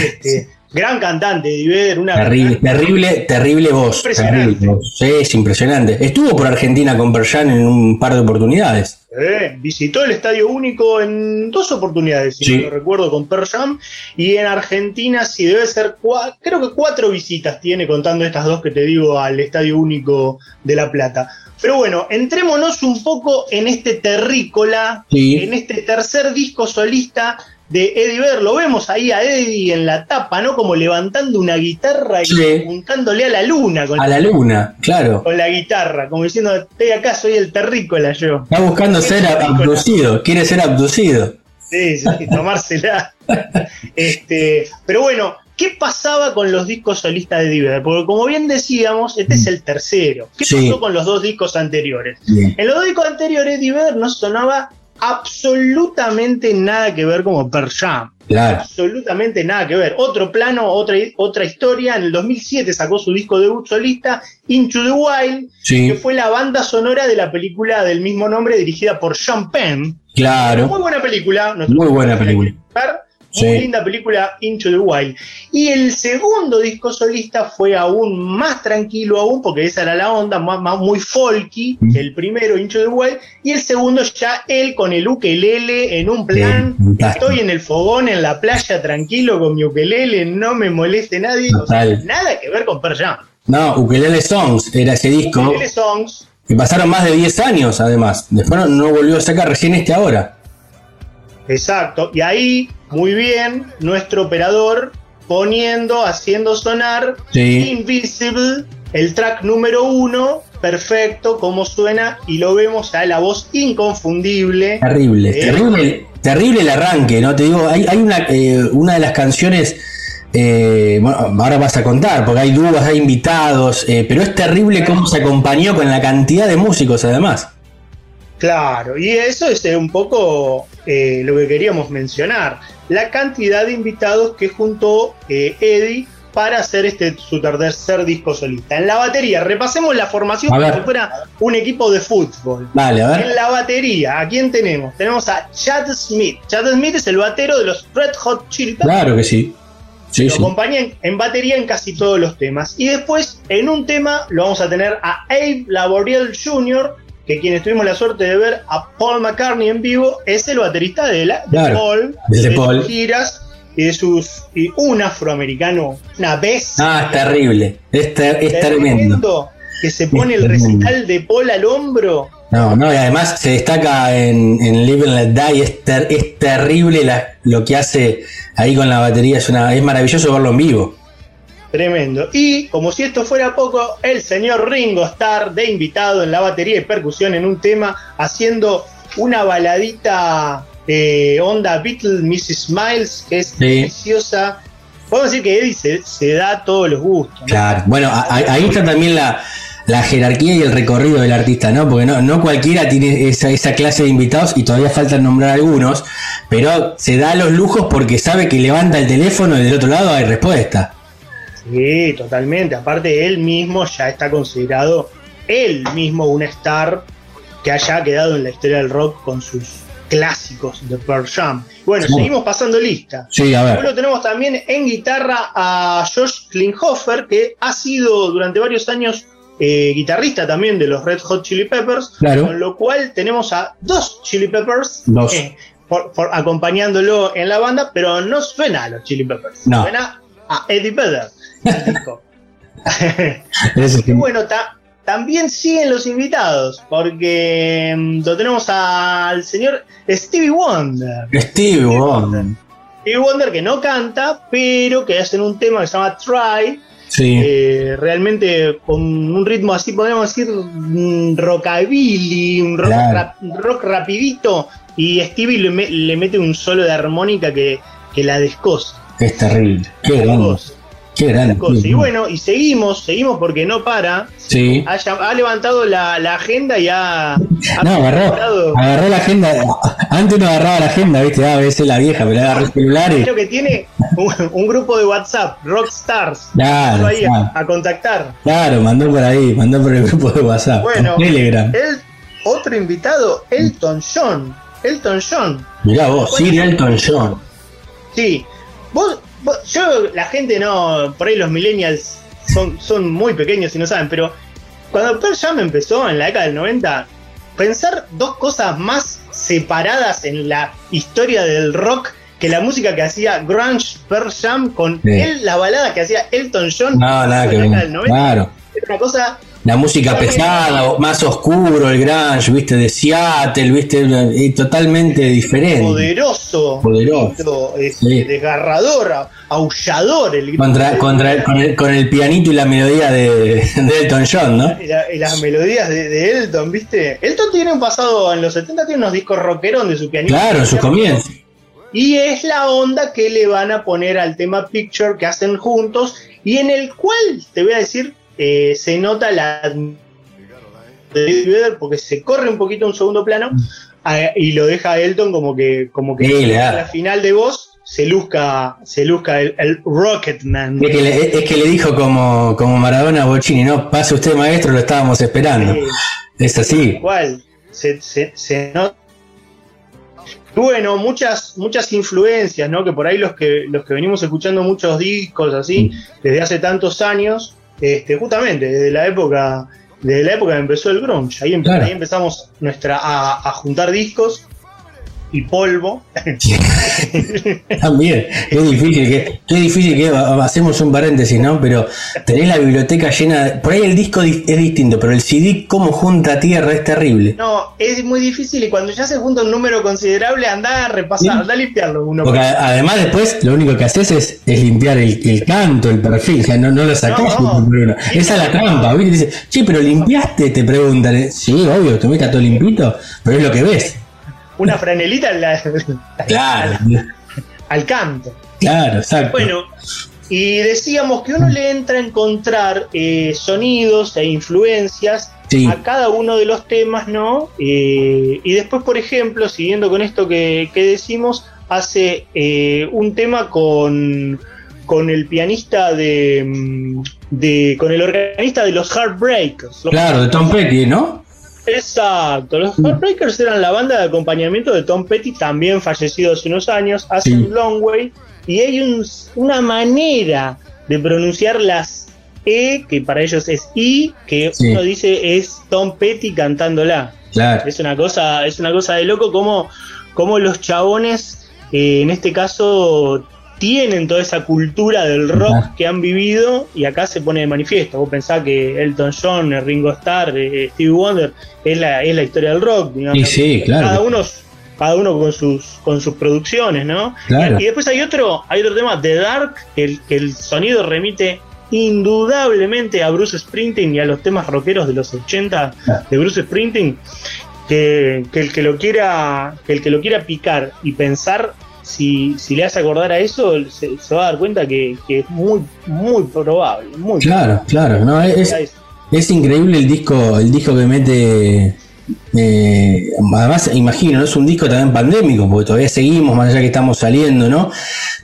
Este, gran cantante, Eddie una Terrible, terrible, terrible voz. Impresionante. Terrible es impresionante. Estuvo por Argentina con Pearl Jam en un par de oportunidades. Eh, visitó el Estadio Único en dos oportunidades, si Sí. no lo recuerdo, con Pearl Jam. Y en Argentina sí debe ser, cua- creo que cuatro visitas tiene, contando estas dos que te digo, al Estadio Único de La Plata. Pero bueno, entrémonos un poco en este terrícola, Sí. en este tercer disco solista de Eddie Vedder. Lo vemos ahí a Eddie en la tapa, ¿no? Como levantando una guitarra y Sí. apuntándole a la luna con, A la luna, claro. con la guitarra, como diciendo, estoy acá, soy el terrícola yo. Está buscando ser abducido, quiere ser abducido. Sí, sí, tomársela. [LAUGHS] este, pero bueno, ¿qué pasaba con los discos solistas de Eddie Vedder? Porque como bien decíamos, este es el tercero. ¿Qué Sí. pasó con los dos discos anteriores? Bien. En los dos discos anteriores, Eddie Vedder no sonaba absolutamente nada que ver como Pearl Jam. Claro. Absolutamente nada que ver. Otro plano, otra, otra historia. En el 2007 sacó su disco debut solista, Into the Wild, Sí. que fue la banda sonora de la película del mismo nombre dirigida por Sean Penn. Muy Claro. buena película. Muy buena película. Muy Sí. linda película Into the Wild. Y el segundo disco solista fue aún más tranquilo aún, porque esa era la onda, más, más- muy folky, Mm. el primero Into the Wild, y el segundo ya él con el ukelele en un plan, Sí, estoy en el fogón, en la playa, tranquilo con mi ukelele, no me moleste nadie, o sea, nada que ver con Pearl Jam. No, Ukelele Songs era ese disco. Ukelele Songs, Que pasaron más de 10 años, además. Después no, no volvió a sacar recién este ahora. Exacto. Y ahí, muy bien, nuestro operador poniendo, haciendo sonar Sí. Invisible, el track número uno, perfecto, como suena, y lo vemos a la voz inconfundible. Terrible, Eh, terrible, terrible el arranque, ¿no? Te digo, hay, hay una, eh, una de las canciones, eh, bueno, ahora vas a contar, porque hay dúos, hay invitados, eh, pero es terrible cómo se acompañó con la cantidad de músicos además. Claro, y eso es eh, un poco eh, lo que queríamos mencionar. La cantidad de invitados que juntó eh, Eddie para hacer este su tercer disco solista. En la batería, repasemos la formación como si fuera un equipo de fútbol. Dale, a ver. En la batería, ¿a quién tenemos? Tenemos a Chad Smith. Chad Smith es el batero de los Red Hot Chili Peppers. Claro que sí. Sí, lo sí. acompaña en, en batería en casi todos los temas. Y después, en un tema, lo vamos a tener a Abe Laboriel Jr., que quienes tuvimos la suerte de ver a Paul McCartney en vivo, es el baterista de, la, de Claro, Paul, de sus giras y de sus. Y un afroamericano, una vez. Ah, es terrible, es, ter- es tremendo. Que se pone el recital de Paul al hombro. No, no, y además se destaca en, en Live and Let Die, es, ter- es terrible la- lo que hace ahí con la batería, es, una, es maravilloso verlo en vivo. Tremendo. Y como si esto fuera poco, el señor Ringo Starr de invitado en la batería y percusión en un tema, haciendo una baladita eh, onda Beatles Mrs. Miles, que es Sí. deliciosa. Podemos decir que Eddie se, se da todos los gustos. ¿no? Claro, bueno, ahí está también la, la jerarquía y el recorrido del artista, ¿no? Porque no, no cualquiera tiene esa, esa clase de invitados y todavía falta nombrar algunos, pero se da los lujos porque sabe que levanta el teléfono y del otro lado hay respuesta. Sí, totalmente. Aparte, él mismo ya está considerado él mismo un star que haya quedado en la historia del rock con sus clásicos de Pearl Jam. Bueno, Sí. seguimos pasando lista. Sí, a ver. Luego tenemos también en guitarra a Josh Klinghoffer, que ha sido durante varios años eh, guitarrista también de los Red Hot Chili Peppers, Claro. con lo cual tenemos a dos Chili Peppers Dos. eh, por- por- acompañándolo en la banda, pero no suena a los Chili Peppers, No. suena a Eddie Vedder. el disco. [LAUGHS] Ese Y bueno, ta- también siguen los invitados, porque mm, lo tenemos al señor Stevie Wonder. Steve Wonder. Stevie Wonder que no canta, pero que hacen un tema que se llama Try, Sí. eh, realmente con un ritmo así, podríamos decir, mm, rockabilly, un rock, Claro. rap- rock rapidito, y Stevie le mete un solo de armónica que, que la descosa. Es terrible. Qué grande. Qué grande. Y bueno, y seguimos, seguimos porque no para. Sí. Ha, levantado la, la agenda y ha, ha No, agarró, agarró la agenda. Antes no agarraba la agenda, viste, a veces la vieja, pero agarró el celular y. Creo que tiene un, un grupo de WhatsApp, Rockstars. Claro, ahí a- claro. a contactar. Claro, mandó por ahí, mandó por el grupo de WhatsApp. Bueno, en Telegram. el otro invitado, Elton John. Elton John. Mirá vos, Sir Elton John. Sí. Vos, vos- yo, la gente no, por ahí los millennials son, son muy pequeños y no saben, pero cuando Pearl Jam empezó en la década del 90, pensar dos cosas más separadas en la historia del rock que la música que hacía Grunge Pearl Jam con Sí. él, la balada que hacía Elton John No, en la década del 90, Claro. era una cosa La música pesada, más oscuro, el grunge, viste, de Seattle, viste, totalmente diferente. poderoso, Poderoso. Sí. desgarrador, aullador el. Contra, contra el- con, el, con el pianito y la melodía de, de Elton John, ¿no? Y, la- y las melodías de, de Elton, ¿viste? Elton tiene un pasado en los 70, tiene unos discos rockeros de su pianista. Claro, en sus comienzos. Y es la onda que le van a poner al tema Picture que hacen juntos y en el cual, te voy a decir, eh, se nota la de porque se corre un poquito a un segundo plano, a- y lo deja a Elton como que, como que Sí, la final de voz se luzca, se luzca el, el Rocketman. Es que, le, es que le dijo como, como Maradona a Bocini, no, pase usted maestro, lo estábamos esperando. Sí. Es así. Igual, se, se, se nota. Bueno, muchas, muchas influencias, ¿no? Que por ahí los que, los que venimos escuchando muchos discos así, desde hace tantos años, este, justamente desde la época, desde la época que empezó el grunge. Ahí, empe- Claro. ahí empezamos nuestra, a, a juntar discos y polvo. [LAUGHS] También, qué difícil que, qué difícil que hacemos un paréntesis, ¿no? Pero tenés la biblioteca llena, de- por ahí el disco di- es distinto, pero el CD como junta tierra es terrible. No, es muy difícil y cuando ya se junta un número considerable, anda a repasar, anda a limpiarlo uno Porque por a- además después lo único que haces es, es limpiar el, el canto, el perfil, o sea, no, no lo sacás No, no. Esa es la trampa, ¿viste? Dice, che, pero limpiaste, te preguntan. ¿eh? Sí, obvio, te está todo limpito, pero es lo que ves. Una franelita en la- Claro, al canto. claro, exacto. Bueno, y decíamos que uno le entra a encontrar eh, sonidos e influencias Sí. a cada uno de los temas, ¿no? Eh, y después, por ejemplo, siguiendo con esto que, que decimos, hace eh, un tema con, con el pianista de, mm, de. con el organista de los Heartbreakers. Los Claro, de Tom Petty, ¿no? Exacto, los Heartbreakers eran la banda de acompañamiento de Tom Petty, también fallecido hace unos años, hace Sí. un long way, y hay un- una manera de pronunciar las E, que para ellos es I, que Sí. uno dice es Tom Petty cantándola. Claro. Es una cosa, es una cosa de loco como, como los chabones, eh, en este caso, tienen toda esa cultura del rock que han vivido y acá se pone de manifiesto. Vos pensás que Elton John, Ringo Starr, eh, Stevie Wonder es la, es la historia del rock. digamos. Sí, sí, claro. Cada uno, cada uno con sus, con sus producciones, ¿no? Claro. Y, y después hay otro, hay otro tema, The Dark, que el, que el sonido remite indudablemente a Bruce Springsteen y a los temas rockeros de los 80 de Bruce Springsteen, que, que el que lo quiera, que el que lo quiera picar y pensar si, si le hace acordar a eso, se, se va a dar cuenta que, que es muy, muy probable. Muy Claro, claro. No, es, probable. es increíble el disco, el disco que mete. eh, además, imagino, ¿no? es un disco también pandémico, porque todavía seguimos, más allá que estamos saliendo, ¿no?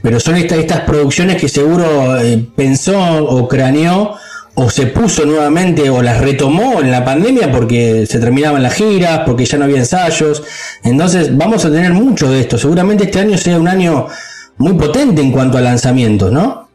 Pero son esta- estas producciones que seguro eh, pensó o craneó o se puso nuevamente o las retomó en la pandemia porque se terminaban las giras, porque ya no había ensayos. Entonces, vamos a tener mucho de esto. Seguramente este año sea un año muy potente en cuanto a lanzamientos, ¿no?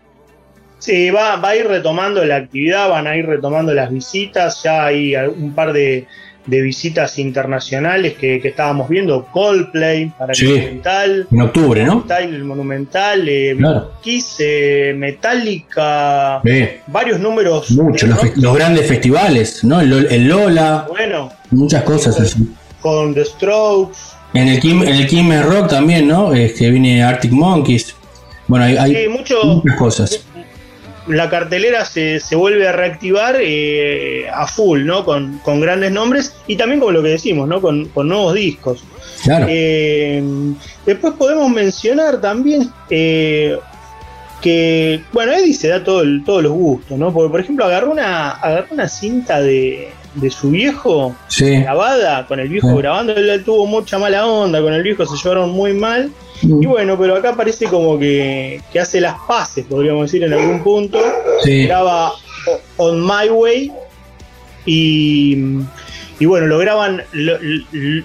Sí, va, va a ir retomando la actividad, van a ir retomando las visitas, ya hay un par de, de visitas internacionales que, que estábamos viendo, Coldplay para Sí. el Monumental, En octubre, ¿no? El Monumental, eh, Claro. Kiss, eh, Metallica, varios números. Mucho, de los, grandes festivales, ¿no? El, el Lola, Bueno, muchas cosas así. con The Strokes. En el Kim, en el Kim Rock también, ¿no? Es que viene Arctic Monkeys. Bueno, hay, hay mucho, muchas cosas. La cartelera se, se vuelve a reactivar eh, a full, ¿no? Con, con grandes nombres y también con lo que decimos, ¿no? Con, con nuevos discos. Claro. Eh, después podemos mencionar también eh, que, bueno, Eddie se da todo el- todos los gustos, ¿no? Porque, por ejemplo, agarró una, agarró una cinta de, de su viejo Sí. grabada, con el viejo Sí. grabando, él tuvo mucha mala onda, con el viejo se llevaron muy mal. Mm. Y bueno, pero acá parece como que, que hace las paces, podríamos decir, en algún punto. Sí. Graba On My Way y, y bueno, lo graban, lo-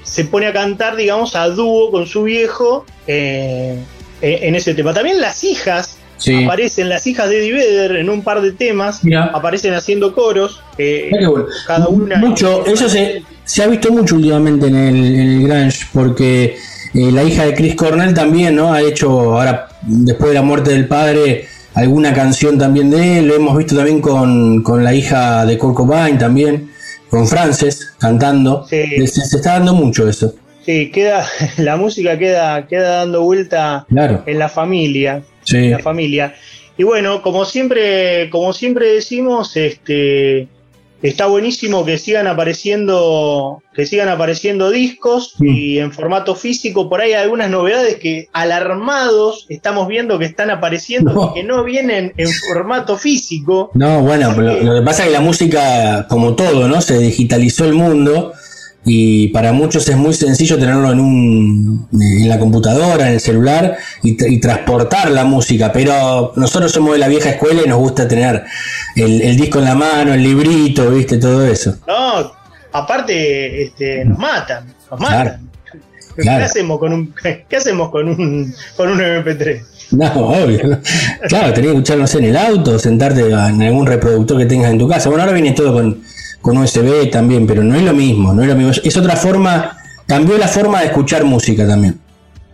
se pone a cantar, digamos, a dúo con su viejo eh, eh, en ese tema. También las hijas Sí. aparecen, las hijas de Eddie Vedder en un par de temas, aparecen haciendo coros. eh, bueno. cada una. Mucho, eso se, se ha visto mucho últimamente en el, en el Grange, porque eh, la hija de Chris Cornell también, ¿no? Ha hecho, ahora, después de la muerte del padre, alguna canción también de él. Lo hemos visto también con, con la hija de Kurt Cobain también, con Frances, cantando. Sí. Se, se está dando mucho eso. Sí, queda, [LAUGHS] la música queda, queda dando vuelta Claro. en la familia. Sí. la familia. Y bueno, como siempre, como siempre decimos, este está buenísimo que sigan apareciendo, que sigan apareciendo discos Mm. y en formato físico. Por ahí hay algunas novedades que alarmados estamos viendo que están apareciendo No. y que no vienen en formato físico. No, bueno, pero lo, lo que pasa es que la música, como todo, ¿no? Se digitalizó el mundo y para muchos es muy sencillo tenerlo en un en la computadora, en el celular y, tra- y transportar la música, pero nosotros somos de la vieja escuela y nos gusta tener el, el disco en la mano, el librito, viste, todo eso. No, aparte este, nos matan, nos Claro, matan. ¿Qué hacemos con un [LAUGHS] qué hacemos con un con un MP3? No, obvio. ¿no? Claro, tenés que escucharlo no sé, en el auto, sentarte en algún reproductor que tengas en tu casa. Bueno, ahora viene todo con, con USB también, pero no es lo mismo, no es lo mismo. Es otra forma, cambió la forma de escuchar música también.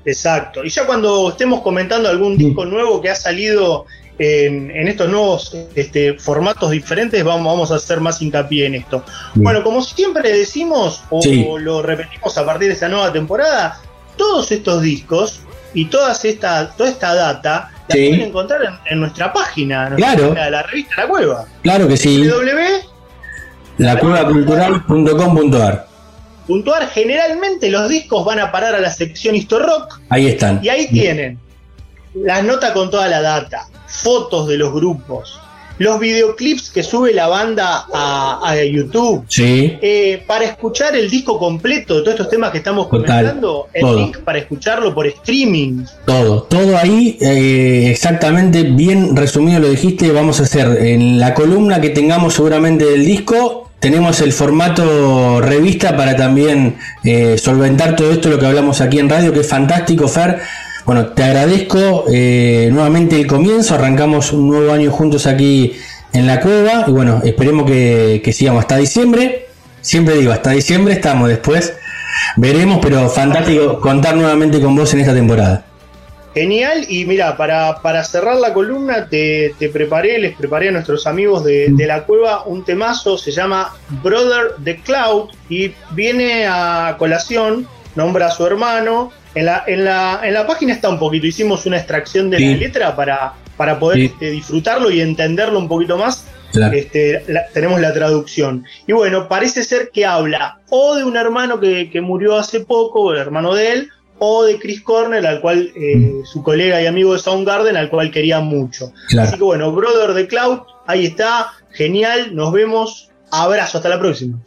Exacto. Y ya cuando estemos comentando algún disco nuevo que ha salido en, en estos nuevos este, formatos diferentes, vamos, vamos a hacer más hincapié en esto. Bien. Bueno, como siempre decimos, o, Sí. lo repetimos a partir de esta nueva temporada, todos estos discos y todas esta, toda esta data la Sí. pueden encontrar en, en nuestra página, nuestra Claro. página de la revista La Cueva. Claro que sí, www. lacuevacultural.com.ar. Puntuar, generalmente los discos van a parar a la sección Histo Rock Ahí están. y ahí tienen las notas con toda la data, fotos de los grupos, los videoclips que sube la banda a, a YouTube. Sí, Eh, para escuchar el disco completo de todos estos temas que estamos Total, comentando, el todo. link para escucharlo por streaming. todo, todo ahí, eh, exactamente bien resumido lo dijiste. Vamos a hacer en la columna que tengamos seguramente del disco. Tenemos el formato revista para también eh, solventar todo esto, lo que hablamos aquí en radio, que es fantástico, Fer. Bueno, te agradezco eh, nuevamente el comienzo. Arrancamos un nuevo año juntos aquí en la cueva. Y bueno, esperemos que, que sigamos hasta diciembre. Siempre digo, hasta diciembre estamos después. Veremos, pero fantástico contar nuevamente con vos en esta temporada. Genial, y mira, para, para cerrar la columna te, te preparé, les preparé a nuestros amigos de, de la cueva un temazo, se llama Brother the Cloud y viene a colación, nombra a su hermano. En la, en la, en la página está un poquito, hicimos una extracción de Sí. la letra para, para poder Sí. este, disfrutarlo y entenderlo un poquito más. Claro. Este, la- tenemos la traducción. Y bueno, parece ser que habla o de un hermano que, que murió hace poco, el hermano de él, o de Chris Cornell, al cual eh, su colega y amigo de Soundgarden, al cual quería mucho. Claro. Así que bueno, Brother de Cloud, ahí está, genial, nos vemos, abrazo, hasta la próxima.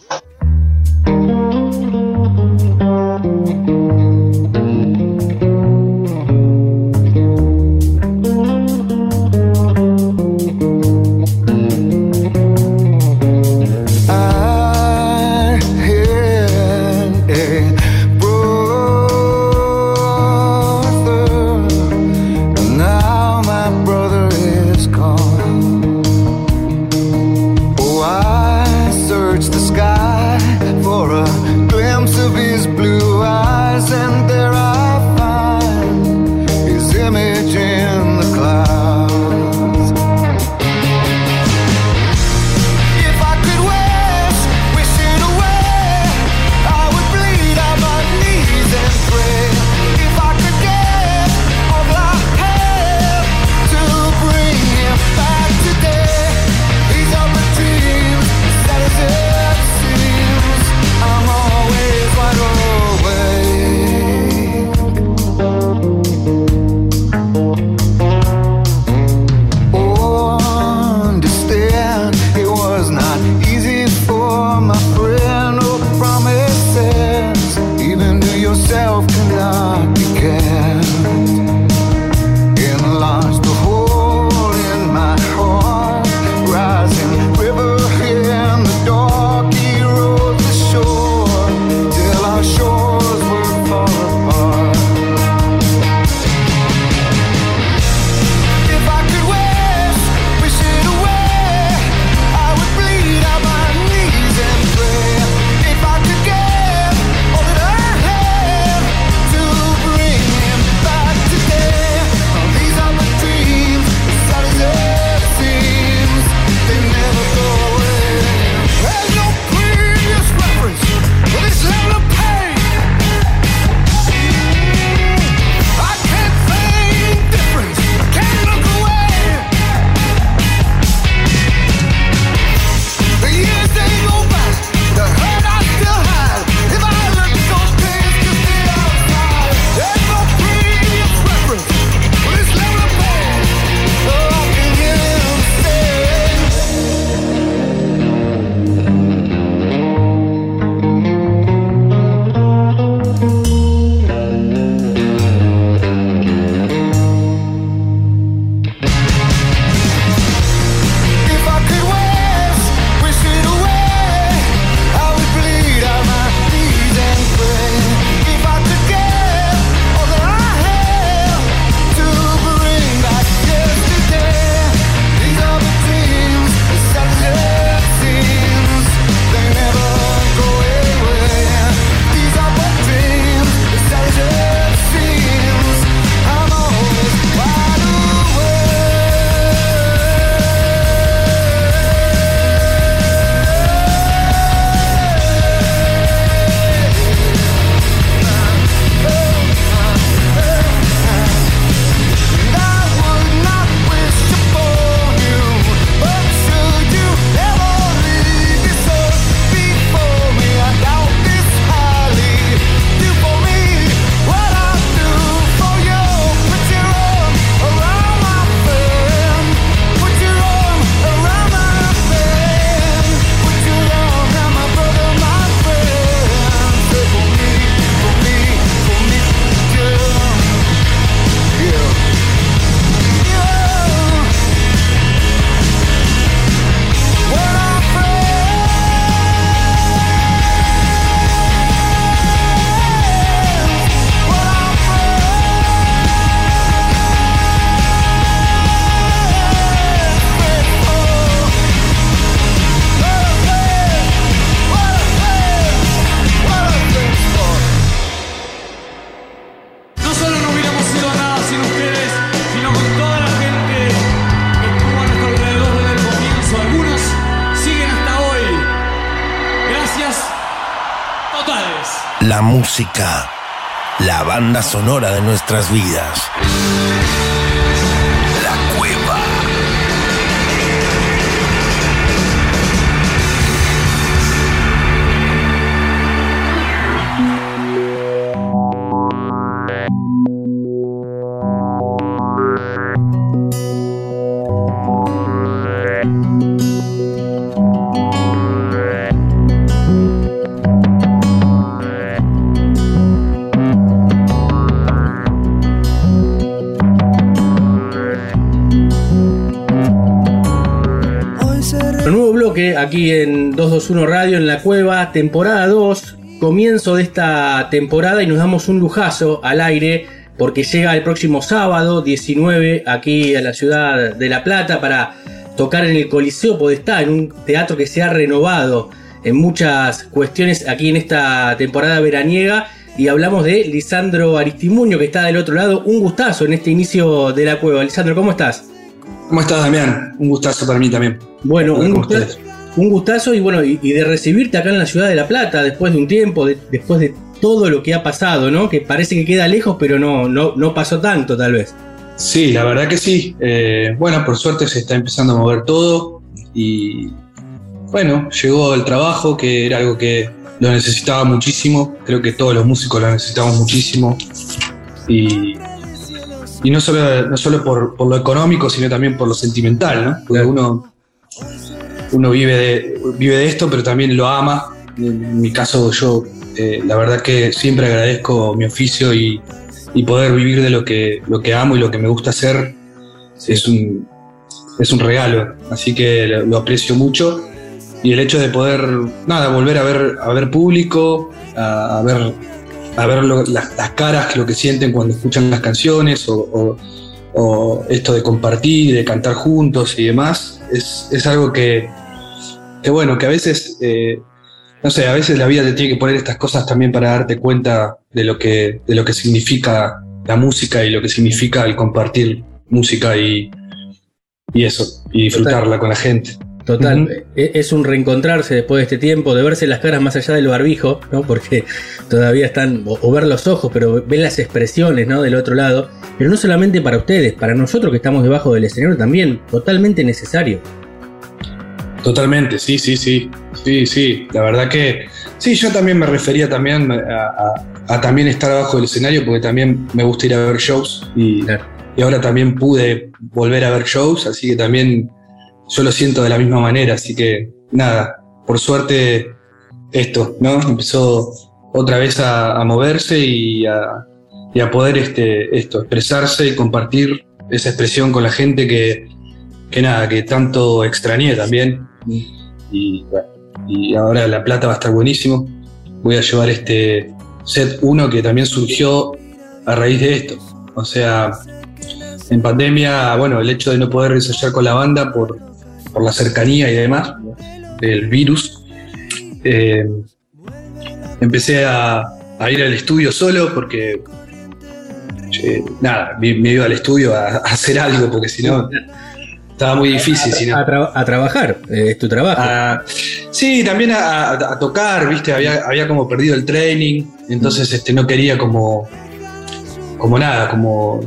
Música, la banda sonora de nuestras vidas. 2.1 Radio en la Cueva, temporada 2, comienzo de esta temporada y nos damos un lujazo al aire porque llega el próximo sábado 19 aquí a la ciudad de La Plata para tocar en el Coliseo Podestá, en un teatro que se ha renovado en muchas cuestiones aquí en esta temporada veraniega. Y hablamos de Lisandro Aristimuño, que está del otro lado. Un gustazo en este inicio de la cueva. Lisandro, ¿cómo estás? ¿Cómo estás, Damián? Un gustazo para mí también. Bueno, un gustazo, un gustazo y bueno, y, y de recibirte acá en la ciudad de La Plata después de un tiempo, de- después de todo lo que ha pasado, ¿no? Que parece que queda lejos, pero no, no, no pasó tanto tal vez. Sí, la verdad que sí. Eh, bueno, por suerte se está empezando a mover todo y bueno, llegó el trabajo que era algo que lo necesitaba muchísimo. Creo que todos los músicos lo necesitamos muchísimo y, y no solo, no solo por, por lo económico, sino también por lo sentimental, ¿no? Porque uno, uno vive, de, vive de esto, pero también lo ama. En mi caso, yo eh, la verdad que siempre agradezco mi oficio y, y poder vivir de lo que, lo que amo y lo que me gusta hacer es, un, es un regalo. Así que lo, lo aprecio mucho. Y el hecho de poder, nada, volver a ver, a ver público, a, a ver, a ver lo- las, las caras, lo que sienten cuando escuchan las canciones, o, o- o esto de compartir, de cantar juntos y demás, es, es algo que, que bueno, que a veces, eh, no sé, a veces la vida te tiene que poner estas cosas también para darte cuenta de lo que, de lo que significa la música y lo que significa el compartir música y, y eso, y disfrutarla con la gente. Total, e- es un reencontrarse después de este tiempo, de verse las caras más allá del barbijo, ¿no? Porque todavía están, o, o ver los ojos, pero ven las expresiones, ¿no? Del otro lado. Pero no solamente para ustedes, para nosotros que estamos debajo del escenario también, totalmente necesario. Totalmente, sí, sí, sí, sí, sí. La verdad que sí, yo también me refería también a, a- a también estar abajo del escenario porque también me gusta ir a ver shows y, y ahora también pude volver a ver shows, así que también yo lo siento de la misma manera, así que nada, por suerte esto, ¿no? Empezó otra vez a, a moverse y a, y a poder este, esto, expresarse y compartir esa expresión con la gente que, que nada, que tanto extrañé también. Y, y ahora La Plata va a estar buenísimo. Voy a llevar este set 1 que también surgió a raíz de esto. O sea, en pandemia, bueno, el hecho de no poder ensayar con la banda por, por la cercanía y demás del virus, eh, empecé a, ir al estudio solo porque, eh, nada, me, iba al estudio a hacer algo porque si no estaba muy difícil. A, tra- a trabajar, eh, es tu trabajo. Ah, sí, también a, tocar, viste, había, había como perdido el training, entonces este, no quería como, como nada, como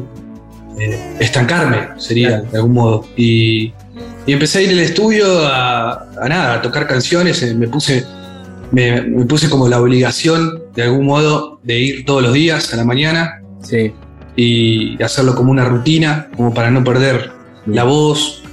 eh, estancarme, sería, de algún modo. Y, y empecé a ir al estudio a, nada, a tocar canciones, eh, me puse, me, me puse como la obligación, de algún modo, de ir todos los días a la mañana. Y hacerlo como una rutina, como para no perder la voz,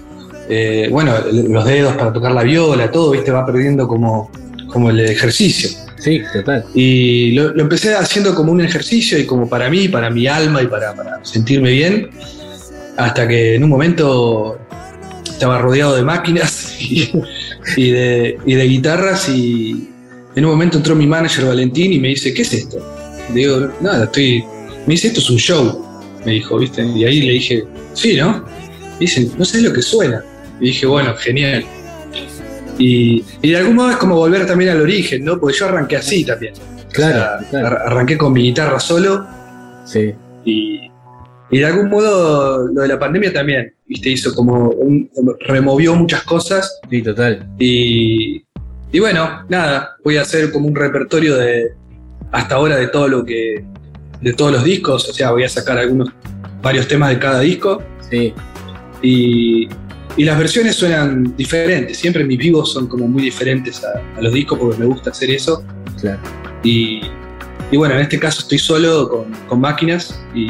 eh, bueno, los dedos para tocar la viola, todo, viste, va perdiendo como, como el ejercicio. Sí, total. Y lo, lo empecé haciendo como un ejercicio y como para mí, para mi alma y para, para sentirme bien, hasta que en un momento estaba rodeado de máquinas [LAUGHS] y, y de, y de guitarras y en un momento entró mi manager Valentín y me dice, ¿qué es esto? Digo, nada, estoy... Me dice, esto es un show, me dijo, ¿viste? Y ahí le dije, sí, ¿no? Dice, no sé lo que suena. Y dije, bueno, genial. Y, y de algún modo es como volver también al origen, ¿no? Porque yo arranqué así también. Claro, O sea, ar- Arranqué con mi guitarra solo. Sí. Y, y de algún modo lo de la pandemia también, ¿viste? Hizo como un, removió muchas cosas. Sí, total. Y, y bueno, nada, voy a hacer como un repertorio de, hasta ahora de todo lo que. de todos los discos. O sea, voy a sacar algunos, varios temas de cada disco. Sí. Y, y las versiones suenan diferentes. Siempre mis vivos son como muy diferentes a, a los discos porque me gusta hacer eso. Claro. Y, y bueno, en este caso estoy solo con, con máquinas y,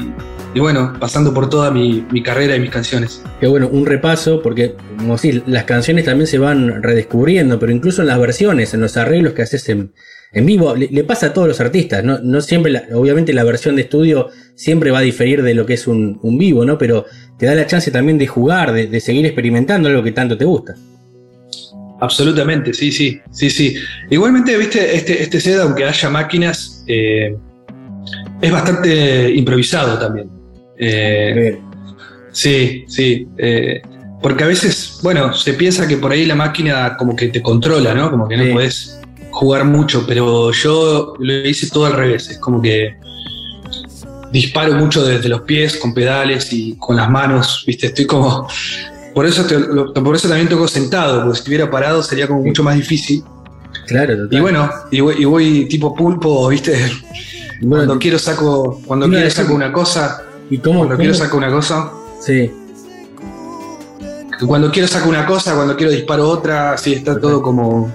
y bueno, pasando por toda mi, mi carrera y mis canciones. Que bueno, un repaso, porque como decís, las canciones también se van redescubriendo, pero incluso en las versiones, en los arreglos que haces en, en vivo, le, le pasa a todos los artistas, ¿no? No siempre, la- obviamente la versión de estudio siempre va a diferir de lo que es un, un vivo, ¿no? Pero te da la chance también de jugar, de, de seguir experimentando algo que tanto te gusta. Absolutamente, sí, sí, sí, sí. Igualmente, viste, este, este set, aunque haya máquinas, eh, es bastante improvisado también. Eh, sí, sí. eh, porque a veces, bueno, se piensa que por ahí la máquina como que te controla, ¿no? Como que no Sí. podés jugar mucho, pero yo lo hice todo al revés. Es como que disparo mucho desde los pies, con pedales y con las manos, ¿viste? Estoy como. Por eso, te- lo- por eso también toco sentado, porque si estuviera parado sería como mucho más difícil. Claro, total. Y bueno, y voy, y voy tipo pulpo, ¿viste? cuando quiero saco, cuando quiero saco una cosa, ¿Y cómo? cuando quiero saco una cosa, Sí, cuando quiero saco una cosa, cuando quiero disparo otra, sí, está todo como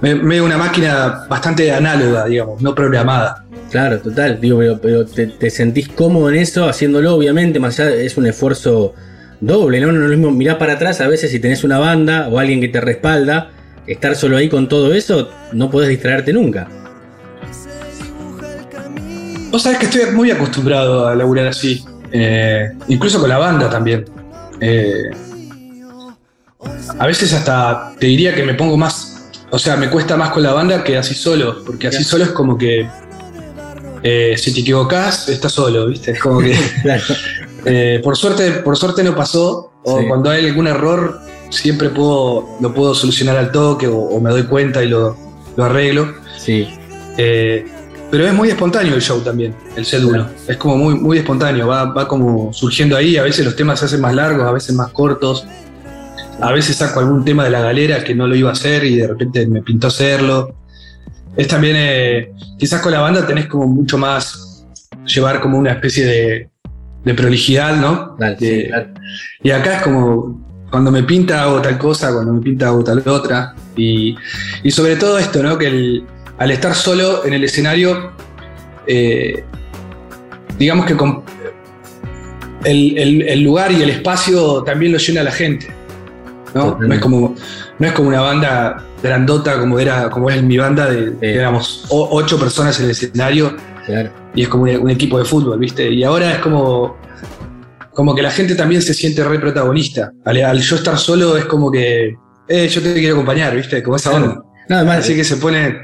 medio una máquina bastante análoga, digamos, no programada. claro, total. Digo, pero, pero te, te sentís cómodo en eso, haciéndolo, obviamente, más allá es un esfuerzo doble, ¿no? No es lo mismo mirar para atrás, a veces si tenés una banda o alguien que te respalda, estar solo ahí con todo eso, no podés distraerte nunca. Vos sabés que estoy muy acostumbrado a laburar así, eh, incluso con la banda también. Eh, a veces hasta te diría que me pongo más, o sea, me cuesta más con la banda que así solo, porque así solo es como que eh, si te equivocás, estás solo, ¿viste? Es como que [LAUGHS] eh, por suerte, por suerte no pasó, o Sí. cuando hay algún error siempre puedo, lo puedo solucionar al toque o, o me doy cuenta y lo, lo arreglo. Sí, Eh, pero es muy espontáneo el show también, el set 1. Es como muy, muy espontáneo, va, va como surgiendo ahí. A veces los temas se hacen más largos, a veces más cortos. A veces saco algún tema de la galera que no lo iba a hacer y de repente me pintó hacerlo. Es también, eh, quizás con la banda tenés como mucho más, llevar como una especie de, de prolijidad, ¿no? dale, De- sí, claro. y acá es como, cuando me pinta hago tal cosa, cuando me pinta hago tal otra. Y, y sobre todo esto, ¿no? Que el- al estar solo en el escenario, eh, digamos que con- el, el- el lugar y el espacio también lo llena la gente. ¿No? No, es como, no es como una banda grandota como era como es mi banda, de, éramos ocho personas en el escenario Claro. y es como un, un equipo de fútbol, ¿viste? Y ahora es como, como que la gente también se siente re protagonista. Al, al yo estar solo es como que, eh, yo te quiero acompañar, ¿viste? Como esa onda. Nada más. Así que se pone,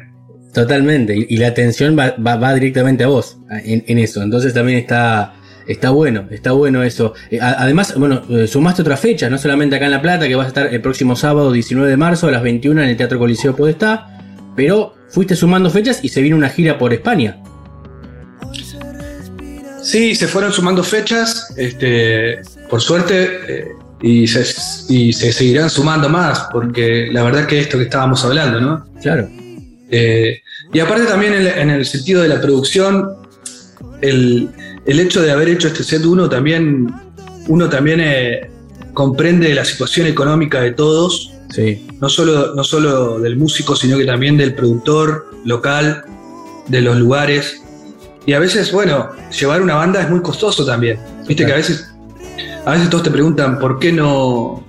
Totalmente, y, y la atención va, va- va directamente a vos en, en eso, entonces también está, está bueno, está bueno eso. Eh, a- además, bueno, eh, sumaste otra fecha, no solamente acá en La Plata, que vas a estar el próximo sábado 19 de marzo a las 21 en el Teatro Coliseo Podestá, pero fuiste sumando fechas y se viene una gira por España. Sí, se fueron sumando fechas, este, por suerte, eh, y, se, y se seguirán sumando más, porque la verdad que esto que estábamos hablando, ¿no? Claro. Y aparte también en, en el sentido de la producción, el, el hecho de haber hecho este set uno también, uno también eh, comprende la situación económica de todos, Sí, no solo, no solo del músico, sino que también del productor local, de los lugares. Y a veces, bueno, llevar una banda es muy costoso también. Viste que a veces, a veces todos te preguntan por qué no,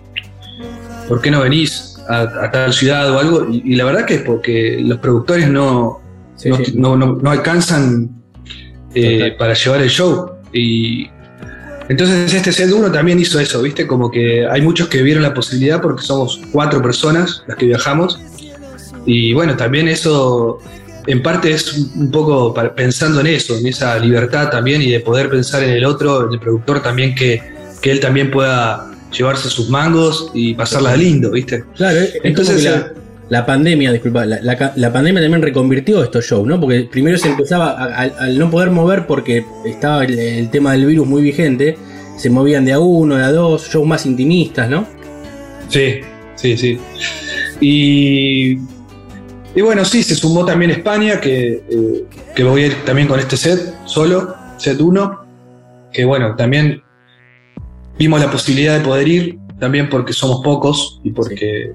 por qué no venís a, a tal ciudad o algo. Y, y la verdad que es porque los productores no, Sí, no, sí. no- no- no alcanzan eh, para llevar el show. Y entonces este set 1 también hizo eso, ¿viste? Como que hay muchos que vieron la posibilidad porque somos cuatro personas las que viajamos. Y bueno, también eso en parte es un poco pensando en eso, en esa libertad también y de poder pensar en el otro, en el productor también, que, que él también pueda llevarse sus mangos y pasarla lindo, ¿viste? Claro, es, es Entonces, como que la, la pandemia, disculpa, la, la ca- la pandemia también reconvirtió estos shows, ¿no? Porque primero se empezaba al- no poder mover porque estaba el, el tema del virus muy vigente, se movían de a uno, de a dos, shows más intimistas, ¿no? Sí, sí, sí. Y Y bueno, sí, se sumó también España, que, eh, que voy a ir también con este set, solo, set 1, que bueno, también vimos la posibilidad de poder ir, también porque somos pocos y porque,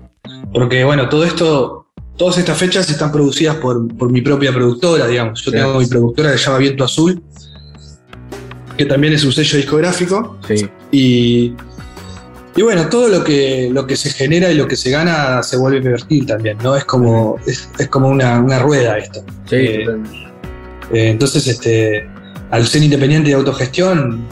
porque bueno, todo esto, todas estas fechas están producidas por, por mi propia productora, digamos. Yo tengo mi productora que se llama Viento Azul, que también es un sello discográfico. Sí. Y, y bueno, todo lo que, lo que se genera y lo que se gana se vuelve a invertir también, ¿no? Es como, es, es como una, una rueda esto. Sí, Eh, eh, entonces, este, al ser independiente de autogestión,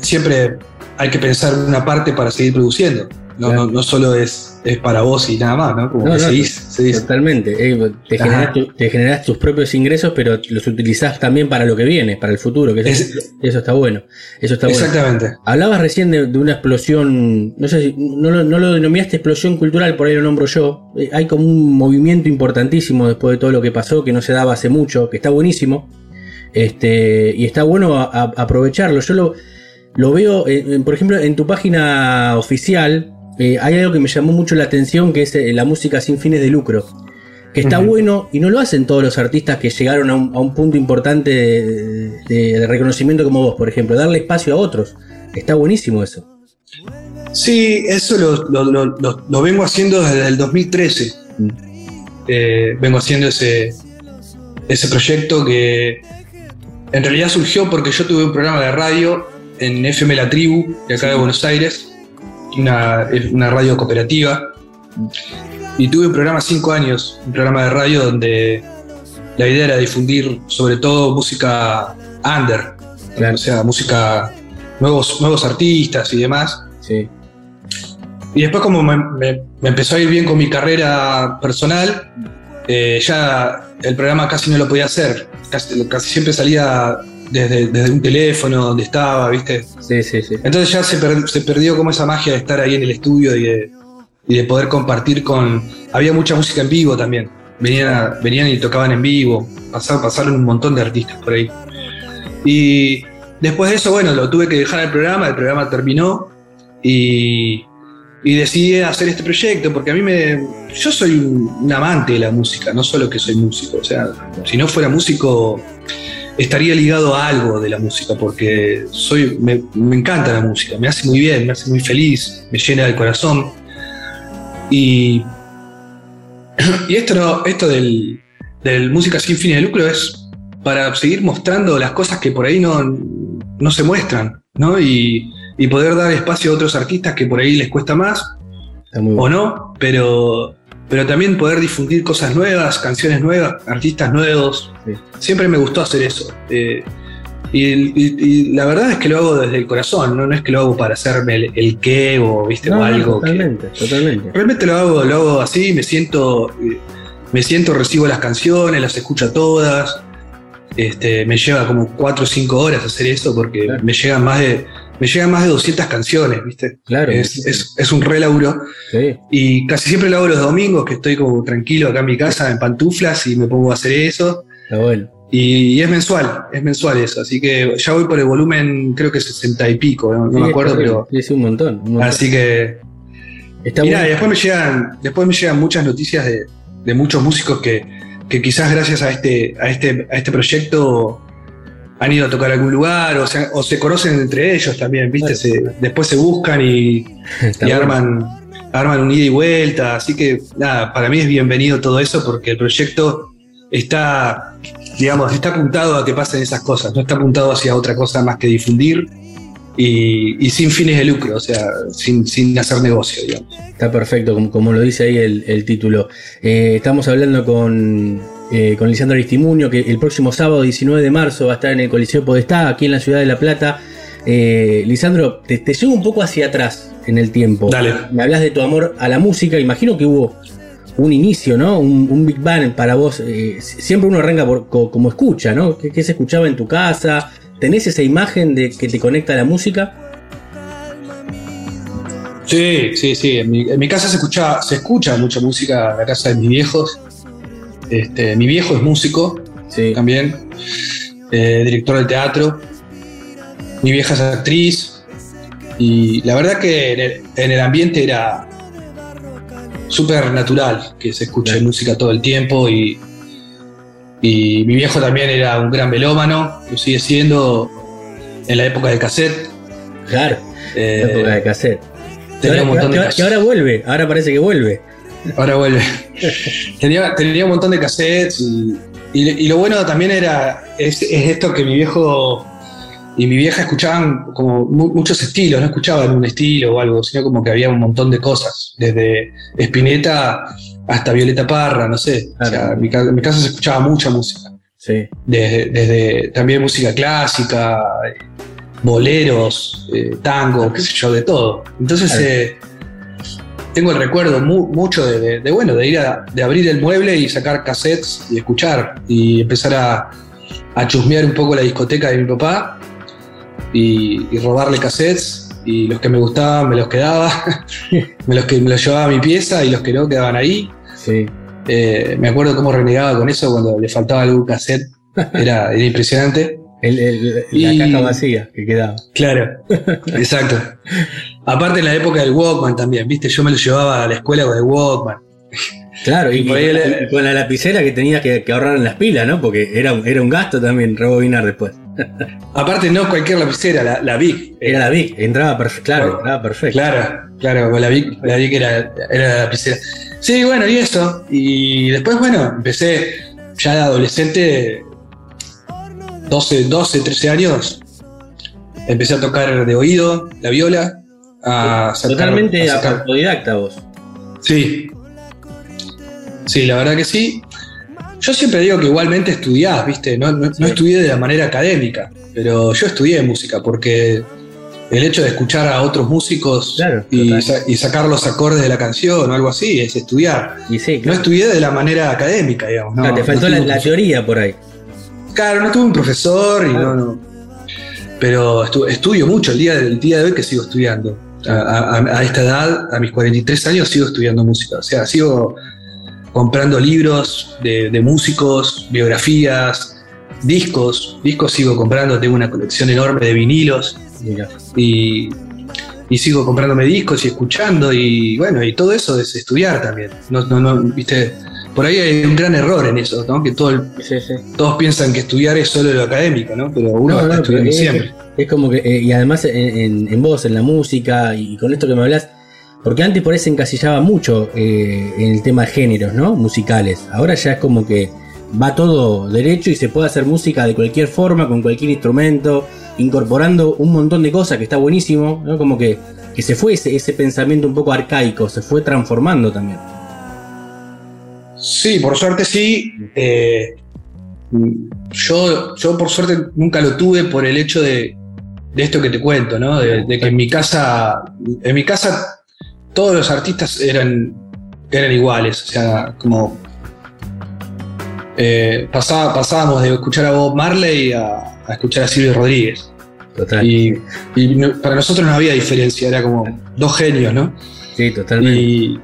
siempre hay que pensar una parte para seguir produciendo. No, no, no solo es, es para vos y nada más, ¿no? Como No, que seguís, seguís. Totalmente. Eh, te, generás tu- te generás tus propios ingresos, pero los utilizás también para lo que viene, para el futuro. Que eso, eso está bueno. Eso está bueno. Exactamente. Hablabas recién de, de una explosión, no sé si no, lo- no lo denominaste explosión cultural, por ahí lo nombro yo. Eh, hay como un movimiento importantísimo después de todo lo que pasó, que no se daba hace mucho, que está buenísimo. Este, y está bueno a- a- aprovecharlo. Yo lo, lo veo, eh, por ejemplo, en tu página oficial, eh, hay algo que me llamó mucho la atención, que es eh, la música sin fines de lucro. Que está bueno y no lo hacen todos los artistas que llegaron a un, a un punto importante de, de- de reconocimiento como vos, por ejemplo, darle espacio a otros. Está buenísimo eso. Sí, eso lo, lo- lo- lo- lo vengo haciendo desde el 2013. Eh, vengo haciendo ese, ese proyecto que en realidad surgió porque yo tuve un programa de radio en FM La Tribu, de acá de Buenos Aires, una, radio cooperativa. Y tuve un programa cinco años, un programa de radio donde la idea era difundir sobre todo música under, o sea, música, nuevos, nuevos artistas y demás. Sí. Y después como me, me- me empezó a ir bien con mi carrera personal, eh, ya el programa casi no lo podía hacer. Casi, casi siempre salía desde, desde un teléfono donde estaba, ¿viste? Sí, sí, sí. Entonces ya se, per- se perdió como esa magia de estar ahí en el estudio y de, y de poder compartir con... Había mucha música en vivo también. Venían, venían y tocaban en vivo. Pasaron, pasaron un montón de artistas por ahí. Y después de eso, bueno, lo tuve que dejar el programa, el programa terminó y, y decidí hacer este proyecto porque a mí me... Yo soy un, un amante de la música, no solo que soy músico, o sea, si no fuera músico estaría ligado a algo de la música porque soy, me, me encanta la música, me hace muy bien, me hace muy feliz, me llena el corazón. Y, y esto, no, esto del, del música sin fines de lucro es para seguir mostrando las cosas que por ahí no, no se muestran, ¿no? Y, y poder dar espacio a otros artistas que por ahí les cuesta más, o no, pero, pero también poder difundir cosas nuevas, canciones nuevas, artistas nuevos. Siempre me gustó hacer eso. Eh, y, y- y la verdad es que lo hago desde el corazón, no, no es que lo hago para hacerme el, el qué o, ¿viste? No, o no, algo. que- totalmente, totalmente. Realmente lo hago, lo hago así, me siento, me siento, recibo las canciones, las escucho todas. Este, me lleva como 4 o 5 horas hacer eso porque me llegan más de, me llegan más de 200 canciones, ¿viste? Claro. Es, es- es un re laburo. Sí. Y casi siempre lo hago los domingos, que estoy como tranquilo acá en mi casa, en pantuflas, y me pongo a hacer eso. Está bueno. Y, y es mensual, es mensual eso. Así que ya voy por el volumen, creo que 60 y pico, no, me acuerdo, pero. Es un montón. un montón. Así que. Está y después me llegan, después me llegan muchas noticias de, de muchos músicos que, que quizás gracias a este, a este, a este proyecto han ido a tocar a algún lugar o se, o se conocen entre ellos también, ¿viste? Se- después se buscan y, [LAUGHS] arman, arman un ida y vuelta. Así que nada, para mí es bienvenido todo eso porque el proyecto está, digamos, está apuntado a que pasen esas cosas, no está apuntado hacia otra cosa más que difundir y, y sin fines de lucro, o sea, sin, sin hacer negocio, digamos. Está perfecto, como, como lo dice ahí el, el título. Eh, estamos hablando con, eh, con Lisandro Aristimuño, que el próximo sábado 19 de marzo va a estar en el Coliseo Podestá, aquí en la ciudad de La Plata. Eh, Lisandro, te, te llevo un poco hacia atrás en el tiempo. Dale. Me hablas de tu amor a la música, imagino que hubo un inicio, ¿no? Un, un Big Bang para vos. eh, siempre uno arranca por, co- como escucha, ¿no? ¿Qué, qué se escuchaba en tu casa? ¿Tenés esa imagen de que te conecta a la música? Sí, sí, sí. En mi, en mi casa se escucha, se escucha mucha música en la casa de mis viejos. Este, mi viejo es músico también, eh, director de teatro. Mi vieja es actriz. Y la verdad que en el, en el ambiente era, súper natural que se escuche música todo el tiempo y, y mi viejo también era un gran melómano, lo sigue siendo en la época del cassette. Claro, Eh, la época de cassette. tenía un montón de que ahora vuelve, ahora parece que vuelve. Ahora vuelve. tenía, tenía un montón de cassettes y, y- y lo bueno también era es, es esto que mi viejo y mi vieja escuchaban como mu- muchos estilos, no escuchaban un estilo o algo, sino como que había un montón de cosas, desde Spinetta hasta Violeta Parra, no sé. O sea, en mi, ca- en mi casa se escuchaba mucha música. Sí. Desde, desde también música clásica, boleros, eh, tango, qué sé yo, de todo. Entonces Claro. eh, tengo el recuerdo mu- mucho de, de- de, bueno, de ir a de abrir el mueble y sacar cassettes y escuchar y empezar a, a chusmear un poco la discoteca de mi papá y, y robarle cassettes y los que me gustaban me los quedaba, [LAUGHS] me los que me los llevaba a mi pieza y los que no quedaban ahí. Sí. Eh, me acuerdo cómo renegaba con eso cuando le faltaba algún cassette, era, era impresionante. [LAUGHS] El- el- la Y- caja vacía que quedaba. Claro, [LAUGHS] exacto. Aparte en la época del Walkman también, viste, yo me lo llevaba a la escuela con el Walkman. Claro, y, [LAUGHS] Y con la lapicera que tenías que, que ahorrar en las pilas, ¿no? Porque era, un- era un gasto también rebobinar después. [LAUGHS] Aparte no cualquier lapicera, la, la Vic. Era la Vic, entraba perfecto. Claro, entraba perfecto. Claro, claro, la Vic, la Vic era, era la lapicera. Sí, bueno, y eso. Y después, bueno, empecé ya de adolescente, 12, 12, 13 años, empecé a tocar de oído la viola. A sacar- Totalmente a sacar- autodidacta vos. Sí. Sí, la verdad que sí. Yo siempre digo que igualmente estudiás, ¿viste? No, no- no estudié de la manera académica, pero yo estudié música porque el hecho de escuchar a otros músicos y, sa- y sacar los acordes de la canción o algo así es estudiar. No estudié de la manera académica, digamos. no- Claro, te faltó la, teoría por ahí. Claro, no tuve un profesor y no, no. Pero estu- estudio mucho el día, el día de hoy que sigo estudiando. A, a- a esta edad, a mis 43 años, sigo estudiando música. O sea, sigo comprando libros de, de músicos, biografías, discos. Discos sigo comprando, tengo una colección enorme de vinilos. Y, y sigo comprándome discos y escuchando. Y bueno, y todo eso es estudiar también. No, no, no, viste. Por ahí hay un gran error en eso, ¿no? Que todo el- todos piensan que estudiar es solo lo académico, ¿no? Pero uno No, está no, estudiando es, siempre. es como que, eh, y además en, en- en vos, en la música y con esto que me hablas, porque antes por ahí se encasillaba mucho eh, en el tema de géneros, ¿no? Musicales. Ahora ya es como que va todo derecho y se puede hacer música de cualquier forma, con cualquier instrumento, incorporando un montón de cosas que está buenísimo, ¿no? Como que, que se fue ese, ese pensamiento un poco arcaico, se fue transformando también. Sí, por suerte sí. Eh, yo, yo por suerte nunca lo tuve por el hecho de, de esto que te cuento, ¿no? De, de que en mi casa, en mi casa todos los artistas eran, eran iguales, o sea, como eh, pasaba- pasábamos de escuchar a Bob Marley a, a escuchar a Silvio Rodríguez. Y, y para nosotros no había diferencia, era como dos genios, ¿no? Sí, totalmente. Y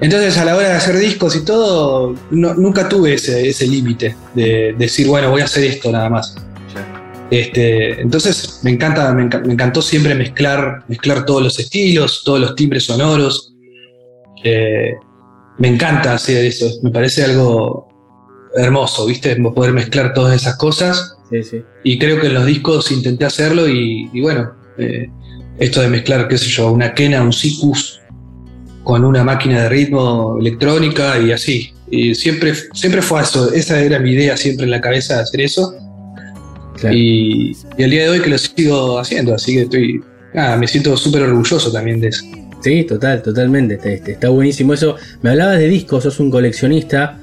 entonces a la hora de hacer discos y todo, no- nunca tuve ese, ese límite de decir, bueno, voy a hacer esto nada más. Este, entonces me encanta, me, me encantó siempre mezclar, mezclar todos los estilos, todos los timbres sonoros. Eh, me encanta hacer eso, me parece algo hermoso, ¿viste? Poder mezclar todas esas cosas. Sí, sí. Y creo que en los discos intenté hacerlo y, y bueno, eh, esto de mezclar, qué sé yo, una quena, un sicus con una máquina de ritmo electrónica y así. Y siempre, siempre fue eso, esa era mi idea siempre en la cabeza de hacer eso. Y, y el día de hoy que lo sigo haciendo, así que estoy, nada, me siento súper orgulloso también de eso. Sí, total, totalmente. Está, está- está buenísimo eso. Me hablabas de discos, sos un coleccionista.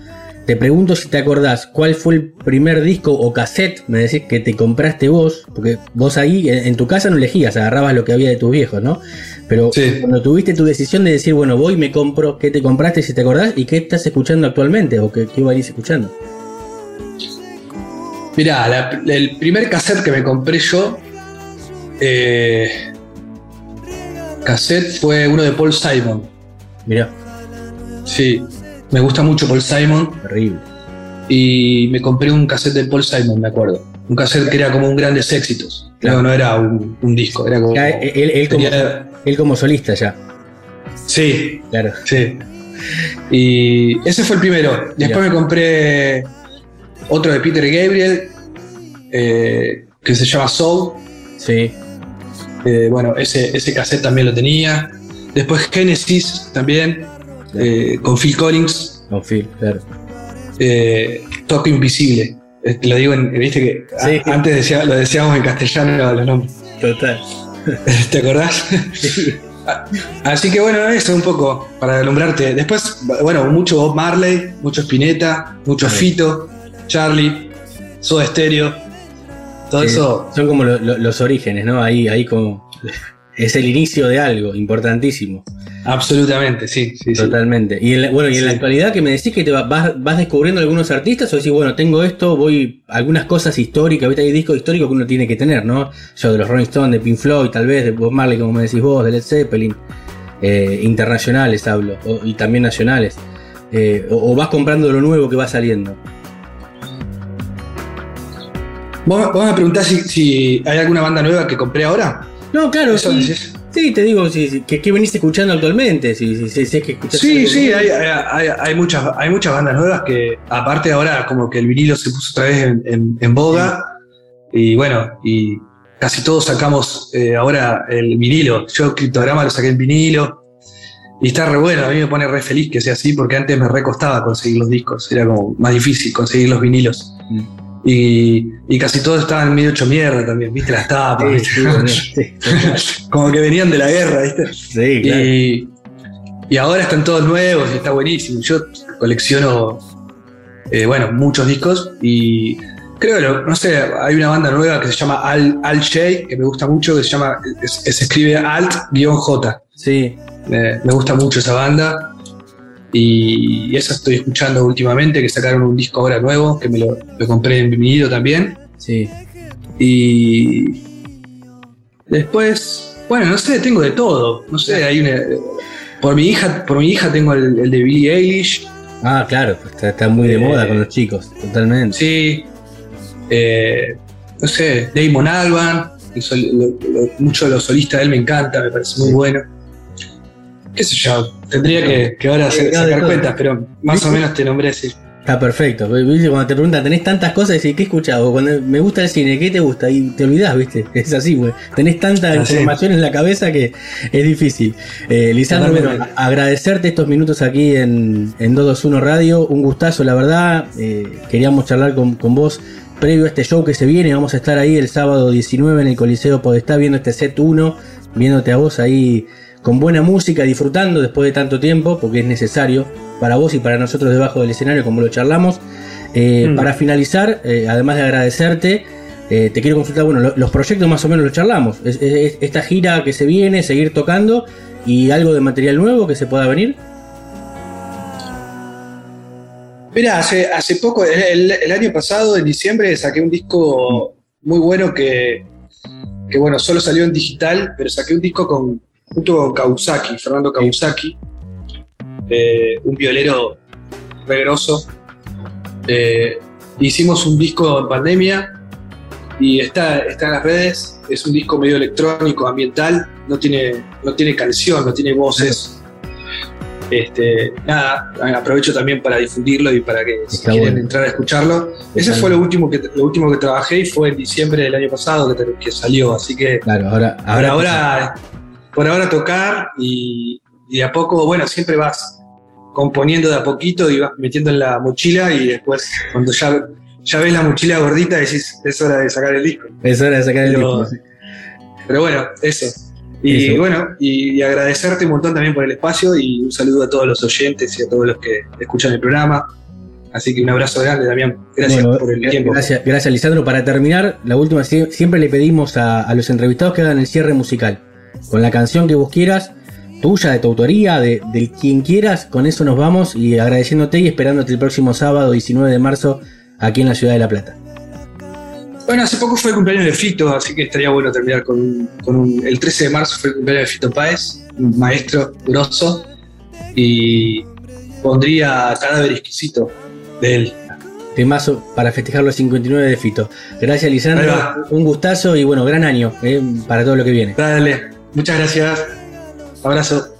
Te pregunto si te acordás cuál fue el primer disco o cassette, me decís que te compraste vos, porque vos ahí en, tu casa no elegías, agarrabas lo que había de tus viejos, ¿no? Pero cuando tuviste tu decisión de decir, bueno, voy y me compro, ¿qué te compraste si te acordás? ¿Y qué estás escuchando actualmente? ¿O qué, qué venís escuchando? Mirá, la- el primer cassette que me compré yo, eh, cassette fue uno de Paul Simon. Mirá. Sí, me gusta mucho Paul Simon. Terrible. Y me compré un cassette de Paul Simon, me acuerdo. Un cassette que era como un grandes éxitos. No, no era un, un disco, era como. Ya, él, él como, tenía- él como solista ya. Sí, Claro. sí. Y ese fue el primero. Después me compré otro de Peter Gabriel, eh, que se llama Soul. Sí. Eh, bueno, ese, ese cassette también lo tenía. Después Genesis también, eh, con Phil Collins. Con Phil, claro. Eh, Toque Invisible. Eh, Lo digo en, viste que a- antes decía- lo decíamos en castellano los nombres. Total. ¿Te acordás? [LAUGHS] Así que bueno, eso un poco para alumbrarte. Después, bueno, mucho Bob Marley, mucho Spinetta, mucho Fito, Charlie, Soda Stereo. Todo Sí, eso. Son como lo- lo- los orígenes, ¿no? Ahí, ahí como. [LAUGHS] Es el inicio de algo importantísimo. Absolutamente, sí, sí, sí. Totalmente. Y en la, bueno, y en la actualidad que me decís que te va- vas, vas descubriendo algunos artistas o decís, bueno, tengo esto, voy algunas cosas históricas, ¿viste? Hay discos históricos que uno tiene que tener, ¿no? Yo de los Rolling Stones, de Pink Floyd, tal vez, de Bob Marley, como me decís vos, de Led Zeppelin, eh, internacionales hablo, o- y también nacionales. Eh, o, o vas comprando lo nuevo que va saliendo. ¿Vos, vos me preguntás si, si hay alguna banda nueva que compré ahora? No, claro, Eso sí, decís. Sí, te digo, sí, sí, que, que venís escuchando actualmente, si- si es que Sí, sí, hay, hay- hay- hay muchas, hay muchas bandas nuevas que, aparte ahora, como que el vinilo se puso otra vez en, en- en boga. Y bueno, y casi todos sacamos eh, ahora el vinilo. Yo, Criptograma, lo saqué en vinilo. Y está re bueno, a mí me pone re feliz que sea así, porque antes me recostaba conseguir los discos. Era como más difícil conseguir los vinilos. Mm. Y, y casi todos estaban medio hecho mierda también, ¿viste? Las tapas, Sí, ¿viste? sí, bueno, [LAUGHS] sí, como que venían de la guerra, ¿viste? sí, claro. Y, y ahora están todos nuevos y está buenísimo. Yo colecciono, eh, bueno, muchos discos y creo, no sé, hay una banda nueva que se llama Al, Al J, que me gusta mucho, que se llama, se escribe Alt-J. Sí, Me, me gusta mucho esa banda y esa estoy escuchando últimamente, que sacaron un disco ahora nuevo, que me lo, lo compré en vinilo también. sí. Y después, bueno, no sé, tengo de todo. No sé, hay una. Por mi hija, por mi hija tengo el, el de Billie Eilish. Ah, claro, pues está, está muy de Eh, moda con los chicos, totalmente. Sí. Eh, no sé, Damon Alban. el sol- lo- lo- mucho de los solistas de él me encanta, me parece muy bueno. Qué sé yo, tendría que, que ahora Sí, sacar cuentas, pero más o menos te nombré así. Está perfecto. ¿viste? Cuando te preguntan, tenés tantas cosas, decís, ¿qué escuchás? O cuando me gusta el cine, ¿qué te gusta? Y te olvidás, ¿viste? [LAUGHS] Es así, güey. Tenés tanta Así. información en la cabeza que es difícil. Eh, Lisandro, bueno, agradecerte estos minutos aquí en, en 221 Radio. Un gustazo, la verdad. Eh, queríamos charlar con, con vos previo a este show que se viene. Vamos a estar ahí el sábado 19 en el Coliseo Podestá viendo este set 1, viéndote a vos ahí con buena música, disfrutando después de tanto tiempo, porque es necesario para vos y para nosotros debajo del escenario, como lo charlamos. Eh, Mm. Para finalizar, eh, además de agradecerte, eh, te quiero consultar, bueno, lo- los proyectos más o menos los charlamos. Es- es- es- esta gira que se viene, seguir tocando y algo de material nuevo que se pueda venir. Mira, hace, hace poco, el, el- el año pasado, en diciembre, saqué un disco muy bueno que, que, bueno, solo salió en digital, pero saqué un disco con, junto con Kawasaki, Fernando Kawasaki, eh, un violero regroso. Eh, hicimos un disco en pandemia y está, está en las redes. Es un disco medio electrónico, ambiental, no tiene, no tiene canción, no tiene voces. Este, nada, aprovecho también para difundirlo y para que si Está quieren bueno. entrar a escucharlo. Ese fue lo último que lo último que trabajé y fue en diciembre del año pasado que, que salió, así que Claro, ahora. ahora, por ahora tocar y, y de a poco, bueno, siempre vas componiendo de a poquito y vas metiendo en la mochila y después cuando ya, ya ves la mochila gordita decís, es hora de sacar el disco. Es hora de sacar el Pero- disco. sí. Pero bueno, eso. Y Eso. bueno, y, y agradecerte un montón también por el espacio y un saludo a todos los oyentes y a todos los que escuchan el programa. Así que un abrazo grande, Damián. Gracias Bueno, por el tiempo. Gracias, gracias, Lisandro. Para terminar, la última, sie- siempre le pedimos a, a los entrevistados que hagan el cierre musical. Con la canción que vos quieras, tuya, de tu autoría, de, quien quieras, con eso nos vamos y agradeciéndote y esperándote el próximo sábado 19 de marzo aquí en la ciudad de La Plata. Bueno, hace poco fue el cumpleaños de Fito, así que estaría bueno terminar con un, con un- El 13 de marzo fue el cumpleaños de Fito Páez, un maestro grosso, y pondría Cadáver Exquisito de él. Temazo para festejar los 59 de Fito. Gracias, Lisandro. Un gustazo y bueno, gran año eh, para todo lo que viene. Dale, muchas gracias. Abrazo.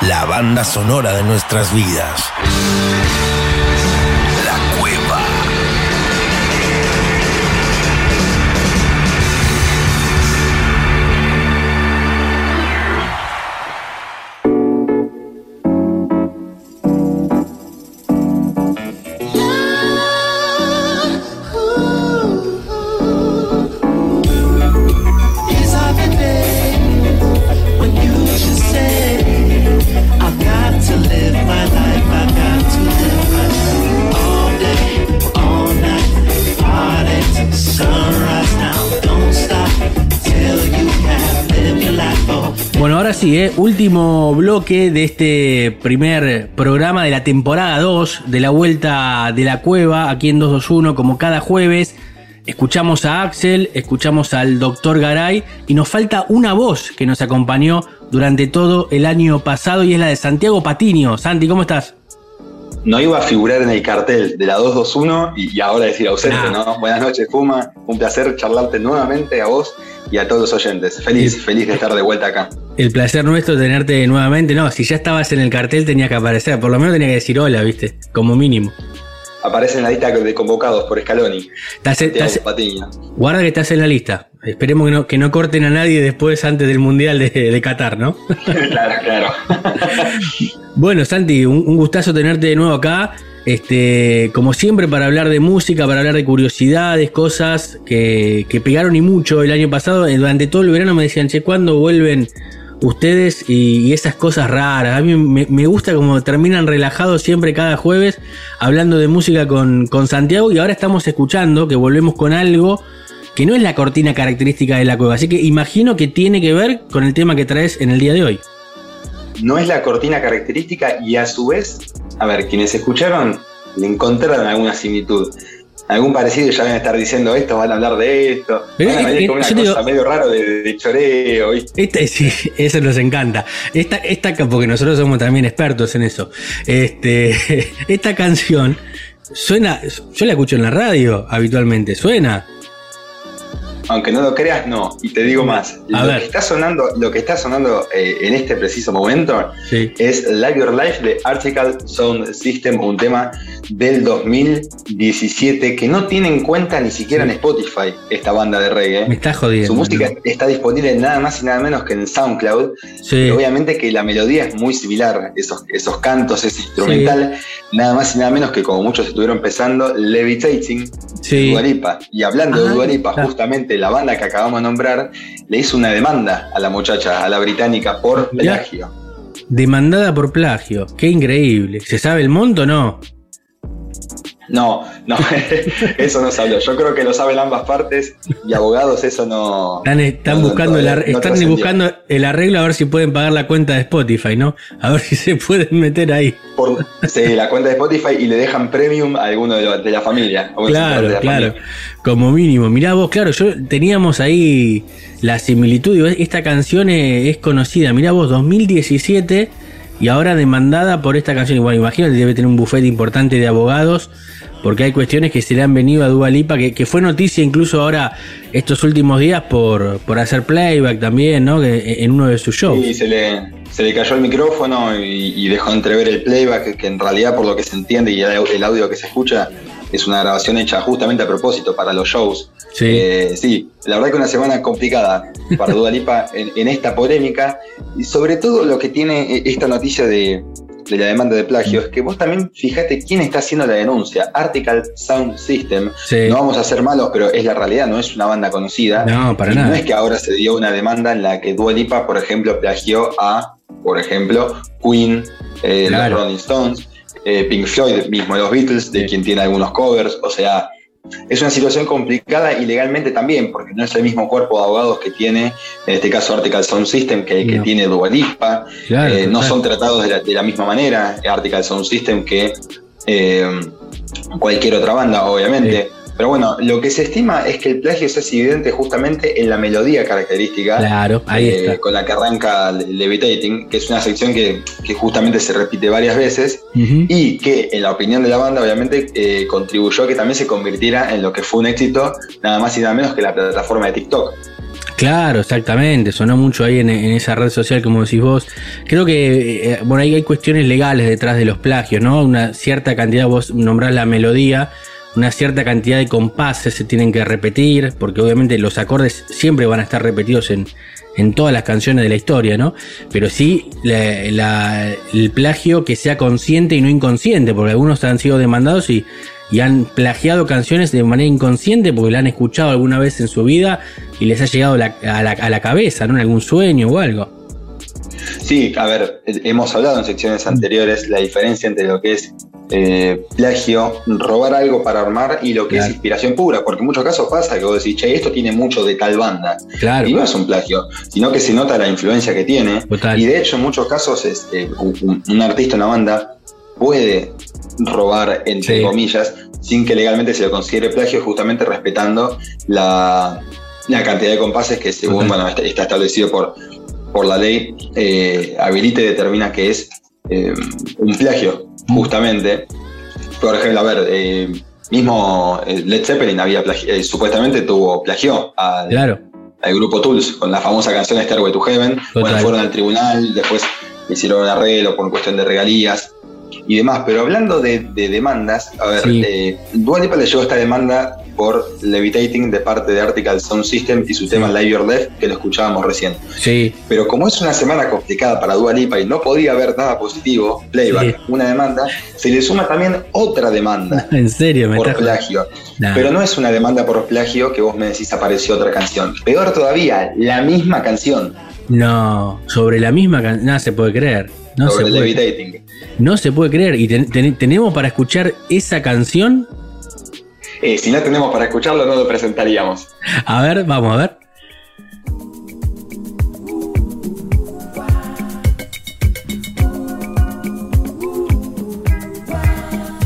la banda sonora de nuestras vidas. sí, ¿eh? último bloque de este primer programa de la temporada 2 de la Vuelta de la Cueva, aquí en 221, como cada jueves. Escuchamos a Axel, escuchamos al doctor Garay y nos falta una voz que nos acompañó durante todo el año pasado y es la de Santiago Patiño. Santi, ¿cómo estás? no iba a figurar en el cartel de la 221 y, ahora decir ausente, ¿no? Buenas noches, Puma. Un placer charlarte nuevamente a vos y a todos los oyentes. Feliz, feliz de estar de vuelta acá. El placer nuestro tenerte nuevamente. No, si ya estabas en el cartel tenías que aparecer. Por lo menos tenía que decir hola, ¿viste? Como mínimo. Aparece en la lista de convocados por Scaloni. Estás- estás-. Guarda que estás en la lista. Esperemos que no, que no corten a nadie después, antes del Mundial de, de Qatar, ¿no? [LAUGHS] claro, claro. [LAUGHS] Bueno, Santi, un, un gustazo tenerte de nuevo acá. Este, como siempre, para hablar de música, para hablar de curiosidades, cosas que, que pegaron y mucho el año pasado. Eh, Durante todo el verano me decían, che, ¿cuándo vuelven ustedes? Y, esas cosas raras. A mí me, me gusta como terminan relajados siempre cada jueves hablando de música con, con Santiago. Y ahora estamos escuchando que volvemos con algo que no es la cortina característica de la cueva. Así que imagino que tiene que ver con el tema que traes en el día de hoy. No es la cortina característica y a su vez, a ver, quienes escucharon le encontraron alguna similitud. Algún parecido ya van a estar diciendo esto, van a hablar de esto. Pero van a venir es- con una cosa digo- medio raro de, de choreo. ¿viste? Esta, sí, [LAUGHS] eso nos encanta. Esta, esta, porque nosotros somos también expertos en eso. Este, [LAUGHS] esta canción suena, yo la escucho en la radio habitualmente, suena. Aunque no lo creas, no. Y te digo más. A lo, ver. Que está sonando, lo que está sonando eh, en este preciso momento Sí. es Live Your Life de Article Sound System, un tema del 2017 que no tiene en cuenta ni siquiera en Spotify esta banda de reggae. Me está jodiendo. Su música ¿no? está disponible nada más y nada menos que en SoundCloud. Sí. Y obviamente que la melodía es muy similar, esos, esos cantos, ese instrumental, nada más y nada menos que como muchos estuvieron empezando, Levitating de Dua Lipa. Y hablando de Dua Lipa, está. justamente la banda que acabamos de nombrar le hizo una demanda a la muchacha, a la británica, por plagio. Demandada por plagio. Qué increíble. ¿Se sabe el monto o no? No, no, [LAUGHS] eso no se habló. Yo creo que lo saben ambas partes y abogados eso no. Están, están no, no, buscando, el, todavía ar- no están buscando el arreglo a ver si pueden pagar la cuenta de Spotify, ¿no? A ver si se pueden meter ahí. Por, sí, la cuenta de Spotify y le dejan premium a alguno de, la- de la familia. Claro, de la claro. familia. Como mínimo. Mirá vos, claro, yo teníamos ahí la similitud. Esta canción es, es conocida. Mirá vos, 2017 y ahora demandada por esta canción. Igual, imagínate, debe tener un bufete importante de abogados. Porque hay cuestiones que se le han venido a Dua Lipa, que, que fue noticia incluso ahora estos últimos días por, por hacer playback también, ¿no? Que- en uno de sus shows. Sí, se le, se le cayó el micrófono y, dejó entrever el playback, que en realidad, por lo que se entiende y el, el audio que se escucha, es una grabación hecha justamente a propósito para los shows. Sí. Eh, sí, la verdad que una semana complicada para Dua Lipa [LAUGHS] en, en esta polémica. Y sobre todo lo que tiene eh, esta noticia de, de la demanda de plagio es que vos también fíjate quién está haciendo la denuncia. Article Sound System. Sí. No vamos a ser malos, pero es la realidad, no es una banda conocida. No, para Y nada. No es que ahora se dio una demanda en la que Dua Lipa, por ejemplo, plagió a, por ejemplo, Queen, eh, Claro. los Rolling Stones, eh, Pink Floyd, mismo los Beatles, de quien tiene algunos covers. O sea, es una situación complicada y legalmente también, porque no es el mismo cuerpo de abogados que tiene, en este caso, Article Sound System, que, que No. tiene Dua Lipa. Claro, Eh, no son tratados de la, de la misma manera, Article Sound System, que eh, cualquier otra banda, obviamente. Pero bueno, lo que se estima es que el plagio se hace evidente justamente en la melodía característica Claro, ahí eh, está. con la que arranca Levitating, que es una sección que, que justamente se repite varias veces y que en la opinión de la banda obviamente eh, contribuyó a que también se convirtiera en lo que fue un éxito, nada más y nada menos que la plataforma de TikTok. Claro, exactamente. Sonó mucho ahí en, en esa red social, como decís vos. Creo que, eh, bueno, ahí hay cuestiones legales detrás de los plagios, ¿no? Una cierta cantidad, vos nombrás la melodía, una cierta cantidad de compases se tienen que repetir, porque obviamente los acordes siempre van a estar repetidos en, en todas las canciones de la historia, ¿no? Pero sí la- el plagio que sea consciente y no inconsciente, porque algunos han sido demandados y, y han plagiado canciones de manera inconsciente porque la han escuchado alguna vez en su vida y les ha llegado la- a, la, a la cabeza, ¿no? En algún sueño o algo. Sí, a ver, hemos hablado en secciones anteriores la diferencia entre lo que es eh, plagio, robar algo para armar y lo que Claro. es inspiración pura, porque en muchos casos pasa que vos decís, che, esto tiene mucho de tal banda. Claro. Y no es un plagio, sino que se nota la influencia que tiene. Total. Y de hecho, en muchos casos, este, un, un- artista, una banda, puede robar, entre Sí. comillas, sin que legalmente se lo considere plagio, justamente respetando la, la cantidad de compases que, según bueno, está, está establecido por, por la ley, eh, habilita y determina que es eh, un plagio, justamente. Por ejemplo, a ver, eh, mismo eh, Led Zeppelin había eh, supuestamente tuvo plagio al, Claro. al grupo Tools con la famosa canción Stairway to Heaven. Bueno, fueron al tribunal, después hicieron un arreglo por cuestión de regalías y demás. Pero hablando de, de demandas, a ver, Sí. eh, Dua Lipa le llegó esta demanda por Levitating de parte de Article Sound System y su tema Live Your Death, que lo escuchábamos recién. Sí, Pero como es una semana complicada para Dua Lipa y no podía haber nada positivo, playback, una demanda, se le suma también otra demanda [LAUGHS] en serio, me por plagio. Nah. Pero no es una demanda por plagio que vos me decís apareció otra canción. Peor todavía, la misma canción No, sobre la misma canción. No se puede creer. No sobre se puede, Levitating. no se puede creer. Y ten- ten- tenemos para escuchar esa canción. Eh, si no tenemos para escucharlo, no lo presentaríamos. A ver, vamos a ver.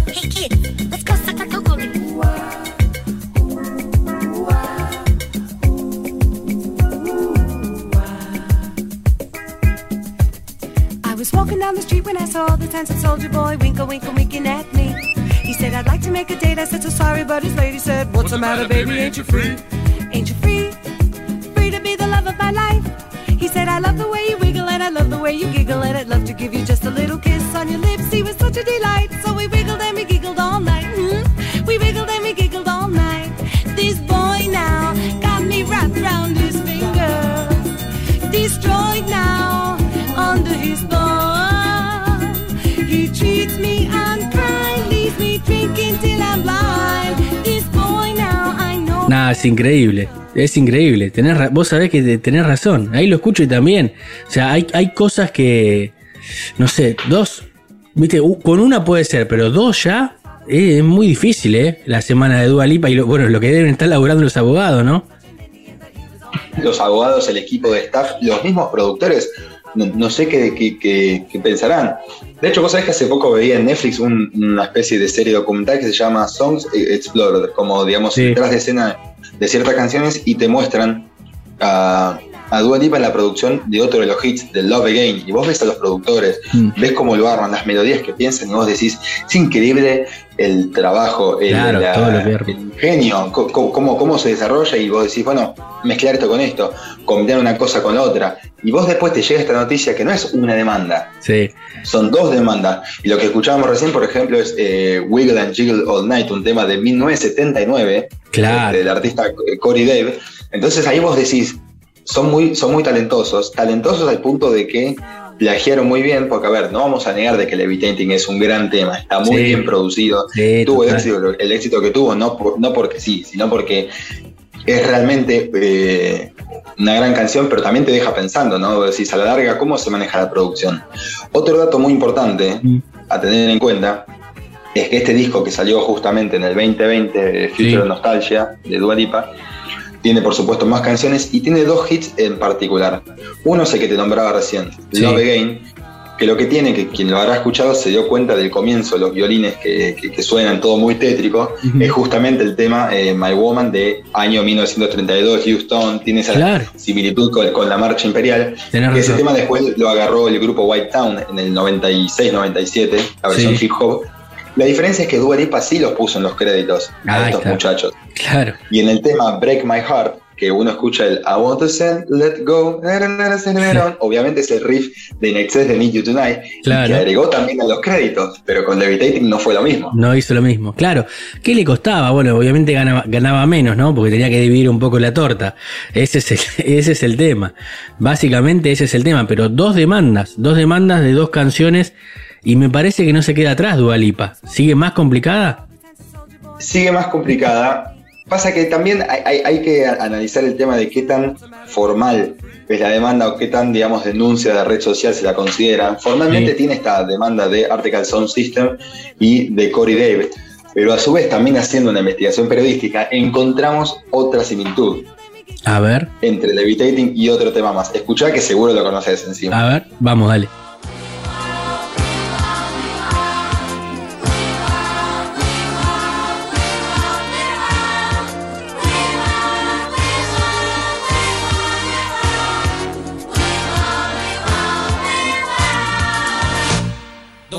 Hey kid, let's go suck a coconut. I was walking down the street when I saw the handsome soldier boy winkle, winkle, winking at me. He said, I'd like to make a date. I said, so sorry, but his lady said, What's the matter, baby? Ain't you free? Ain't you free? Free to be the love of my life. He said, I love the way you wiggle and I love the way you giggle and I'd love to give you just a little kiss on your lips. He was such a delight. So we wiggled and we giggled all night. Hmm? We wiggled and we giggled all night. Boy es increíble. Es increíble. Tenés, vos sabés que te- tenés razón. Ahí lo escucho y también. O sea, hay, hay cosas que. No sé, dos. Viste, con una puede ser, pero dos ya. eh, es muy difícil, ¿eh? La semana de Dua Lipa y lo, bueno, lo que deben estar laburando los abogados, ¿no? Los abogados, el equipo de staff, los mismos productores, no, no sé qué, qué- qué- qué pensarán. De hecho, vos sabés que hace poco veía en Netflix un- una especie de serie documental que se llama Songs Explored, como digamos, Sí. detrás de escena de ciertas canciones y te muestran a, a Dua Lipa en la producción de otro de los hits, de Love Again. Y vos ves a los productores, Mm. ves cómo lo arman, las melodías que piensan, y vos decís, es increíble el trabajo, el, Claro, la- todo lo el co- cómo, cómo se desarrolla, y vos decís, bueno, mezclar esto con esto, combinar una cosa con la otra. Y vos después te llega esta noticia que no es una demanda, Sí. son dos demandas. Y lo que escuchábamos recién, por ejemplo, es eh, Wiggle and Jiggle All Night, un tema de 1979 Claro. del artista eh, Corey Dave. Entonces ahí vos decís, son muy, son muy talentosos, talentosos al punto de que plagiaron muy bien, porque a ver, no vamos a negar de que Levitating es un gran tema, está muy Sí. bien producido, Sí, tuvo el éxito, el éxito que tuvo, no, por- no porque sí, sino porque es realmente eh, una gran canción, pero también te deja pensando, ¿no? Decís, a la larga, ¿cómo se maneja la producción? Otro dato muy importante Mm. a tener en cuenta es que este disco que salió justamente en el 2020, Future Sí. Nostalgia, de Dua Lipa, tiene por supuesto más canciones y tiene dos hits en particular. Uno es el que te nombraba recién, Sí. Love Again, que lo que tiene, que quien lo habrá escuchado se dio cuenta del comienzo, los violines que, que- que suenan todo muy tétrico, es justamente el tema eh, My Woman de año 1932, Houston, tiene esa Claro. similitud con, con la marcha imperial. Tenés Ese tema después lo agarró el grupo White Town en el 96-97, la versión Sí. hip hop. La diferencia es que Dua Lipa sí los puso en los créditos a estos muchachos. Claro. Y en el tema Break My Heart, que uno escucha el I want to send, let go, [LAUGHS] obviamente es el riff de In Excess de Need You Tonight, Claro. que agregó también a los créditos, pero con Levitating no fue lo mismo. No hizo lo mismo. Claro. ¿Qué le costaba? Bueno, obviamente ganaba, ganaba menos, ¿no? Porque tenía que dividir un poco la torta. Ese es, el, [LAUGHS] ese es el tema. Básicamente ese es el tema. Pero dos demandas. Dos demandas de dos canciones. Y me parece que no se queda atrás Dualipa. ¿Sigue más complicada? sigue más complicada. Pasa que también hay, hay- hay que analizar el tema de qué tan formal es la demanda o qué tan, digamos, denuncia de red social se la considera. Formalmente Sí. tiene esta demanda de Article Sound System y de Corey David, pero a su vez también haciendo una investigación periodística encontramos otra similitud A ver, entre Levitating y otro tema más. Escuchá que seguro lo conoces encima. a ver, vamos, dale.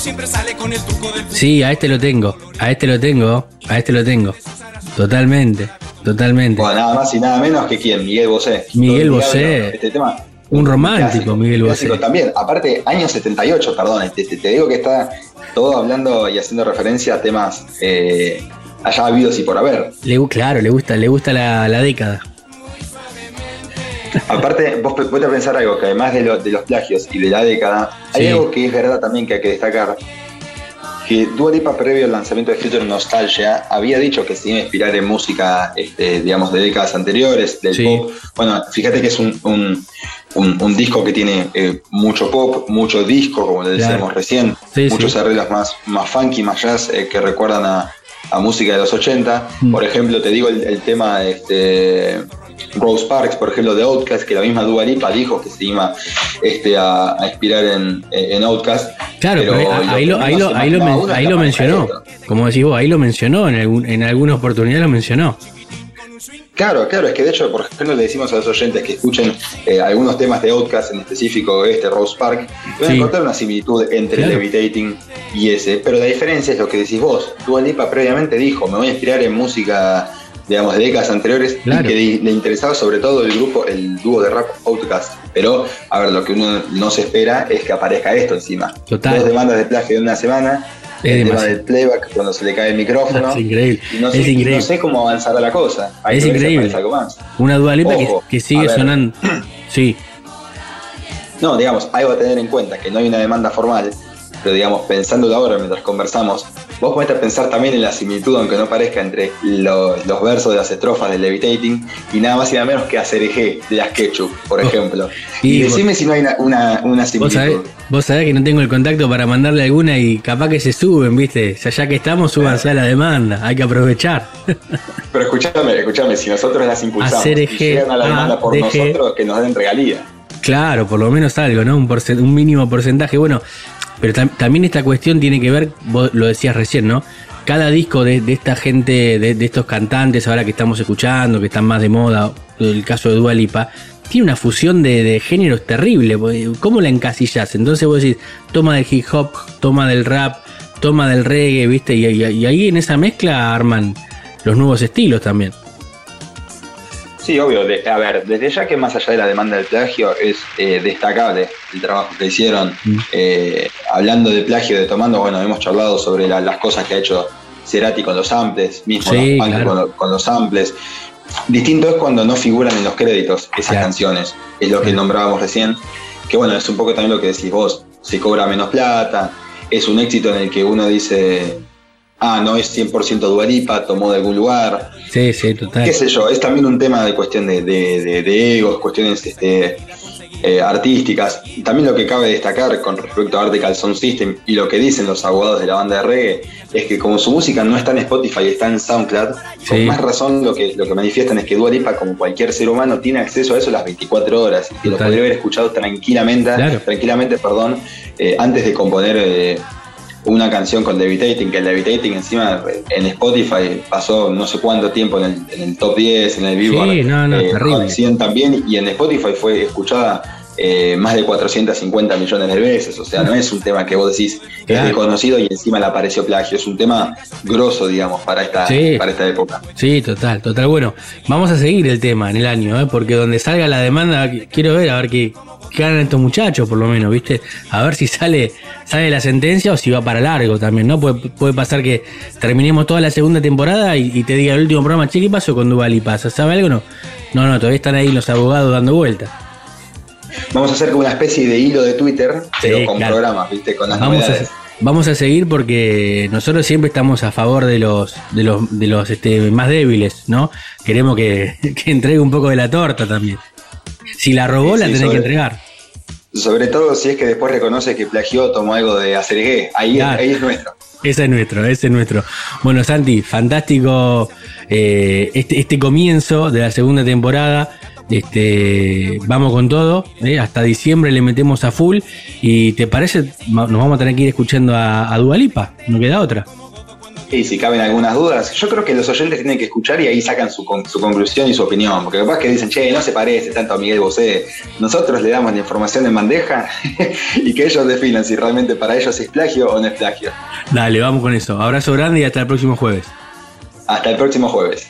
siempre sale con el truco del Sí, a este lo tengo. A este lo tengo. A este lo tengo. Totalmente. Totalmente. Bueno, nada más y nada menos que quién, Miguel Bosé. Miguel Bosé. Este tema. Un romántico, Miguel Bosé. Clásico también. Aparte, año 78, perdón. Te, te- te digo que está todo hablando y haciendo referencia a temas eh, allá habidos y por haber. Le, claro, le gusta, le gusta la, la década. Aparte, vos a pensar algo, que además de, lo- de los plagios y de la década, hay algo que es verdad también que hay que destacar. Que Dua Lipa, previo al lanzamiento de Future Nostalgia, había dicho que se iba a inspirar en música, este, digamos, de décadas anteriores, del Sí. pop. Bueno, fíjate que es un, un- un- un disco que tiene eh, mucho pop, mucho disco, como le decíamos Claro. recién, Sí, muchos arreglos más, más funky, más jazz, eh, que recuerdan a, a música de los 80. Mm. Por ejemplo, te digo el, el tema este, Rose Parks, por ejemplo, de Outkast, que la misma Dua Lipa dijo que se iba este, a, a inspirar en, en Outkast. Claro, pero, ahí, ahí lo, ahí lo, ahí lo men- ahí lo mencionó. Como decís vos, ahí lo mencionó. En, algún, en alguna oportunidad lo mencionó. Claro, claro, es que de hecho, por ejemplo, le decimos a los oyentes que escuchen eh, algunos temas de Outkast, en específico este Rose Park, van a encontrar una similitud entre Claro. Levitating y ese, pero la diferencia es lo que decís vos. Dua Lipa previamente dijo, me voy a inspirar en música, digamos, de décadas anteriores, Claro. que le, interesaba sobre todo el grupo, el dúo de rap Outkast. Pero, a ver, lo que uno no se espera es que aparezca esto encima. Total. Dos demandas de plagio en una semana, Es el tema del playback cuando se le cae el micrófono. Es increíble. Y no sé, es y increíble. no sé cómo avanzará la cosa. Hay Es que increíble. algo más. Una Lipa que, que sigue sonando. [CLEARS THROAT] Sí, No, digamos, algo a tener en cuenta, que no hay una demanda formal, pero digamos, pensándolo ahora mientras conversamos, vos podés pensar también en la similitud, aunque no parezca, entre lo- los versos de las estrofas del Levitating y nada más y nada menos que Acerejé de las Ketchup, por ejemplo. Y Y, vos- decime si no hay una, una, una vos similitud. sabés, vos sabés que no tengo el contacto para mandarle alguna y capaz que se suben, ¿viste? Ya, ya que estamos, súbanse a la demanda. Hay que aprovechar. Pero escúchame, escúchame, si nosotros las impulsamos y Acerejé, llegan a la demanda por nosotros, que nos den regalía. Claro, por lo menos algo, ¿no? Un, un mínimo porcentaje. Bueno, pero tam- también esta cuestión tiene que ver, vos lo decías recién, ¿no? Cada disco de, de esta gente, de, de estos cantantes ahora que estamos escuchando, que están más de moda, el caso de Dua Lipa, tiene una fusión de, géneros terrible. porque ¿Cómo la encasillas? Entonces vos decís, toma del hip hop, toma del rap, toma del reggae, ¿viste? Y- y ahí en esa mezcla arman los nuevos estilos también. Sí, obvio. de- a ver, desde ya que más allá de la demanda del plagio es eh, destacable el trabajo que hicieron. Eh, hablando de plagio, de tomando, bueno, hemos charlado sobre la- las cosas que ha hecho Cerati con los samples, mismo Sí, los claro. con, con los samples. Distinto es cuando no figuran en los créditos esas Claro. canciones, es lo que nombrábamos recién, que bueno, es un poco también lo que decís vos, se cobra menos plata, es un éxito en el que uno dice, ah, no es 100% Dualipa, tomó de algún lugar, Sí, sí, total. qué sé yo, es también un tema de cuestión de, de- de- de egos, cuestiones este, eh, artísticas. También lo que cabe destacar con respecto a Arctic Sound System y lo que dicen los abogados de la banda de reggae es que como su música no está en Spotify, está en SoundCloud, con Sí. más razón lo que, lo que manifiestan es que Dua Lipa, como cualquier ser humano, tiene acceso a eso las 24 horas y que lo podría haber escuchado tranquilamente, Claro. tranquilamente perdón, eh, antes de componer eh, una canción con Levitating, que el Levitating encima en Spotify pasó no sé cuánto tiempo en el, en el top 10, en el Billboard Sí, no, no, eh, terrible. Hot 100 también, y en Spotify fue escuchada eh, más de 450 millones de veces, o sea, no es un tema que vos decís es Claro. desconocido y encima le apareció plagio, es un tema grosso, digamos, para esta, Sí. para esta época. Sí, total, total. Bueno, vamos a seguir el tema en el año, ¿eh? porque donde salga la demanda, quiero ver, a ver qué, qué ganan estos muchachos, por lo menos, ¿viste? A ver si sale, sale la sentencia o si va para largo también, ¿no? Puede, puede pasar que terminemos toda la segunda temporada y, y te diga el último programa, che, ¿qué pasó con Duval y pasa? ¿Sabe algo no? No, no, todavía están ahí los abogados dando vueltas. Vamos a hacer como una especie de hilo de Twitter, pero con programas, ¿viste? Con las vamos. A, vamos a seguir porque nosotros siempre estamos a favor de los, de los, de los este, más débiles, ¿no? Queremos que, [LAUGHS] entregue un poco de la torta también. Si la robó, la sí, tenés que entregar. Sobre todo si es que después reconoce que plagió, tomó algo de Acergué. Ahí, ahí es nuestro. Ese es nuestro, ese es nuestro. Bueno, Santi, fantástico eh, este, este comienzo de la segunda temporada. Este, vamos con todo, eh, hasta diciembre le metemos a full y te parece, nos vamos a tener que ir escuchando a, a Dualipa, no queda otra. Y si caben algunas dudas, yo creo que los oyentes tienen que escuchar y ahí sacan su, su conclusión y su opinión. Porque capaz que dicen, che, no se parece tanto a Miguel Bosé. Nosotros le damos la información en bandeja [LAUGHS] y que ellos definan si realmente para ellos es plagio o no es plagio. Dale, vamos con eso. Abrazo grande y hasta el próximo jueves. Hasta el próximo jueves.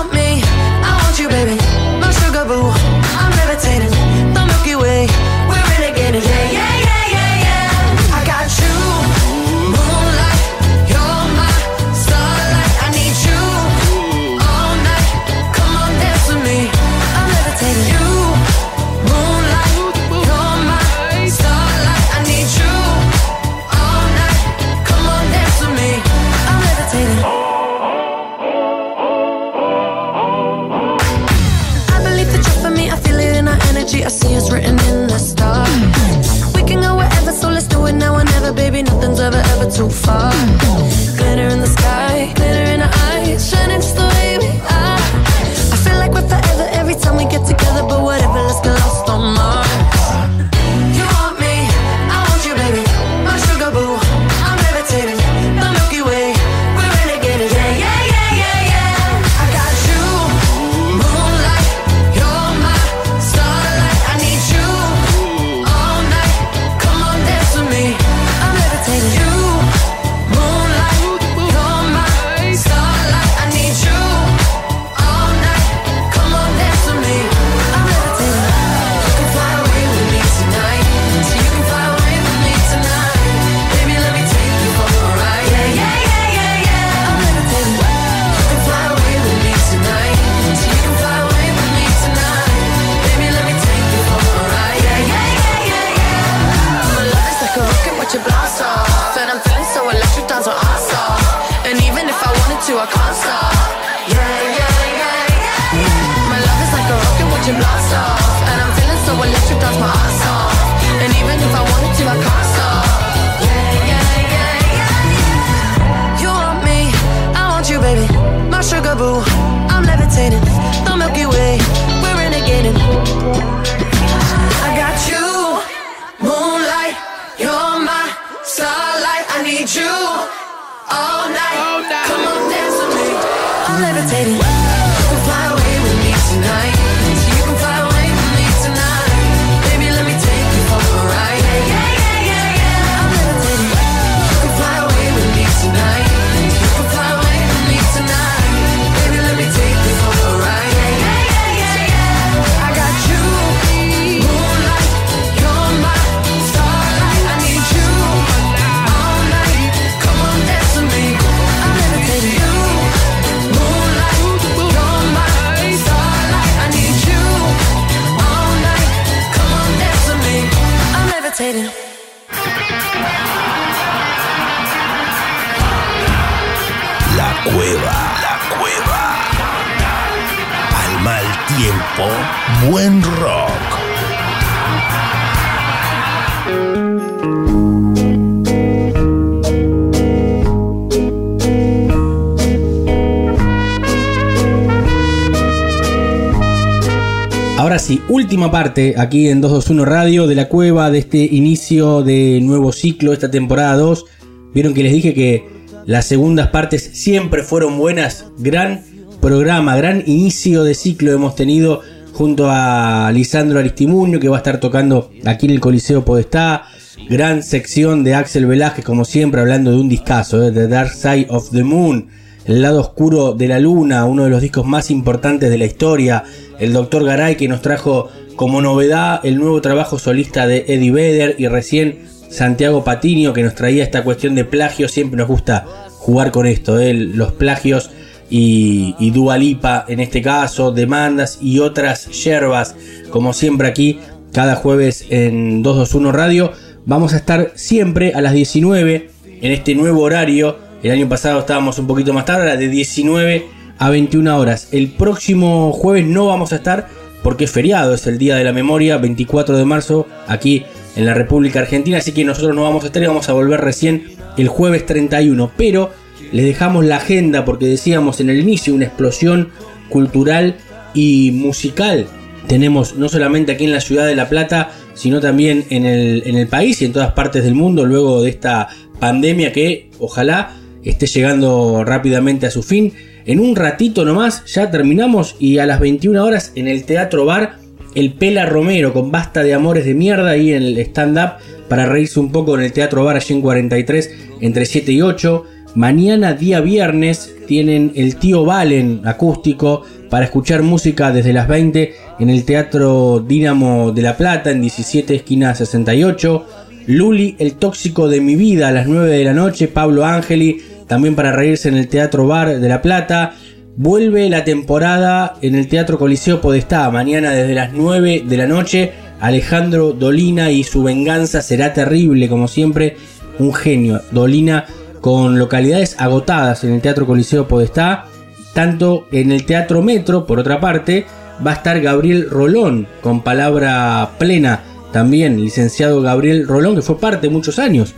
última parte aquí en 221 Radio de la Cueva de este inicio de nuevo ciclo, esta temporada 2. Vieron que les dije que las segundas partes siempre fueron buenas. Gran programa, gran inicio de ciclo hemos tenido junto a Lisandro Aristimuño que va a estar tocando aquí en el Coliseo Podestá. Gran sección de Axel Velázquez, como siempre, hablando de un discazo, ¿eh? The Dark Side of the Moon. El lado oscuro de la luna, uno de los discos más importantes de la historia. El doctor Garay que nos trajo como novedad, el nuevo trabajo solista de Eddie Vedder y recién Santiago Patiño que nos traía esta cuestión de plagio. Siempre nos gusta jugar con esto, ¿eh? los plagios y, y Dualipa en este caso, demandas y otras yerbas. Como siempre aquí, cada jueves en 221 Radio. Vamos a estar siempre a las 19 en este nuevo horario. El año pasado estábamos un poquito más tarde, de 19 a 21 horas. El próximo jueves no vamos a estar porque es feriado, es el Día de la Memoria, 24 de marzo, aquí en la República Argentina, así que nosotros no vamos a estar y vamos a volver recién el jueves 31, pero les dejamos la agenda porque decíamos en el inicio una explosión cultural y musical. Tenemos no solamente aquí en la ciudad de La Plata, sino también en el, en el país y en todas partes del mundo luego de esta pandemia que ojalá esté llegando rápidamente a su fin. En un ratito nomás ya terminamos y a las 21 horas en el Teatro Bar el Pela Romero con basta de amores de mierda y en el stand-up para reírse un poco en el Teatro Bar allí en 43 entre 7 y 8. Mañana día viernes tienen el tío Valen acústico para escuchar música desde las 20 en el Teatro Dínamo de La Plata en 17 esquina 68. Luli, el tóxico de mi vida a las 9 de la noche. Pablo Ángeli también para reírse en el Teatro Bar de La Plata. Vuelve la temporada en el Teatro Coliseo Podestá, mañana desde las 9 de la noche. Alejandro Dolina y su venganza será terrible, como siempre, un genio. Dolina con localidades agotadas en el Teatro Coliseo Podestá, tanto en el Teatro Metro, por otra parte, va a estar Gabriel Rolón con palabra plena, también licenciado Gabriel Rolón, que fue parte muchos años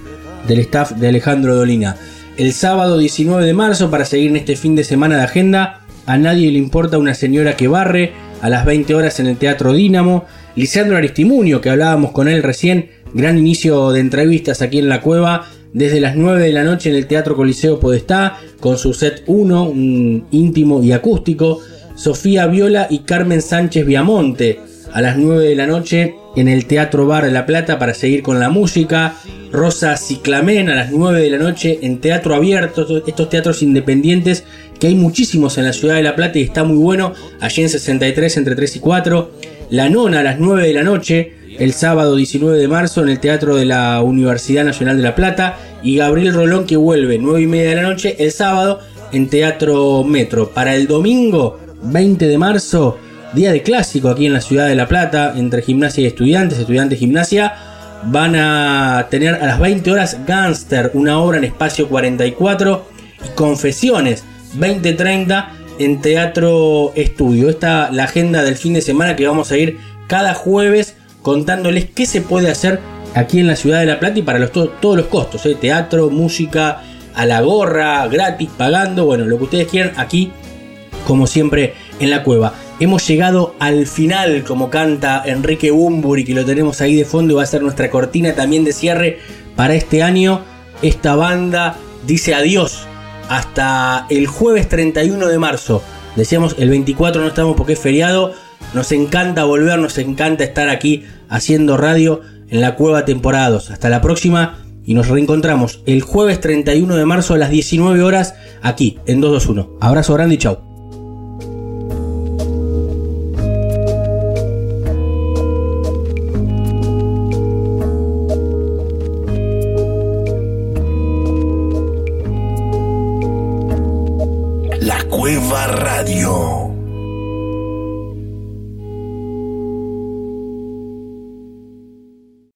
del staff de Alejandro Dolina el sábado 19 de marzo para seguir en este fin de semana de agenda. A nadie le importa una señora que barre a las 20 horas en el Teatro Dínamo. Lisandro Aristimunio, que hablábamos con él recién, gran inicio de entrevistas aquí en la cueva. Desde las 9 de la noche en el Teatro Coliseo Podestá, con su set 1, un íntimo y acústico. Sofía Viola y Carmen Sánchez Viamonte a las 9 de la noche en el Teatro Bar de La Plata para seguir con la música. Rosa Ciclamen a las 9 de la noche en Teatro Abierto, estos teatros independientes que hay muchísimos en la ciudad de La Plata y está muy bueno, allí en 63 entre 3 y 4. La Nona a las 9 de la noche, el sábado 19 de marzo en el Teatro de la Universidad Nacional de La Plata. Y Gabriel Rolón que vuelve 9 y media de la noche el sábado en Teatro Metro. Para el domingo 20 de marzo, día de clásico aquí en la ciudad de La Plata, entre gimnasia y estudiantes, estudiantes gimnasia van a tener a las 20 horas Gangster, una obra en espacio 44 y Confesiones 2030 en Teatro Estudio. Esta la agenda del fin de semana que vamos a ir cada jueves contándoles qué se puede hacer aquí en la ciudad de La Plata y para los, todos los costos, ¿eh? teatro, música, a la gorra, gratis, pagando, bueno, lo que ustedes quieran aquí, como siempre, en la cueva. Hemos llegado al final, como canta Enrique Bumburi, que lo tenemos ahí de fondo y va a ser nuestra cortina también de cierre para este año. Esta banda dice adiós hasta el jueves 31 de marzo. Decíamos el 24 no estamos porque es feriado. Nos encanta volver, nos encanta estar aquí haciendo radio en la cueva temporadas. Hasta la próxima y nos reencontramos el jueves 31 de marzo a las 19 horas aquí en 221. Abrazo grande y chau.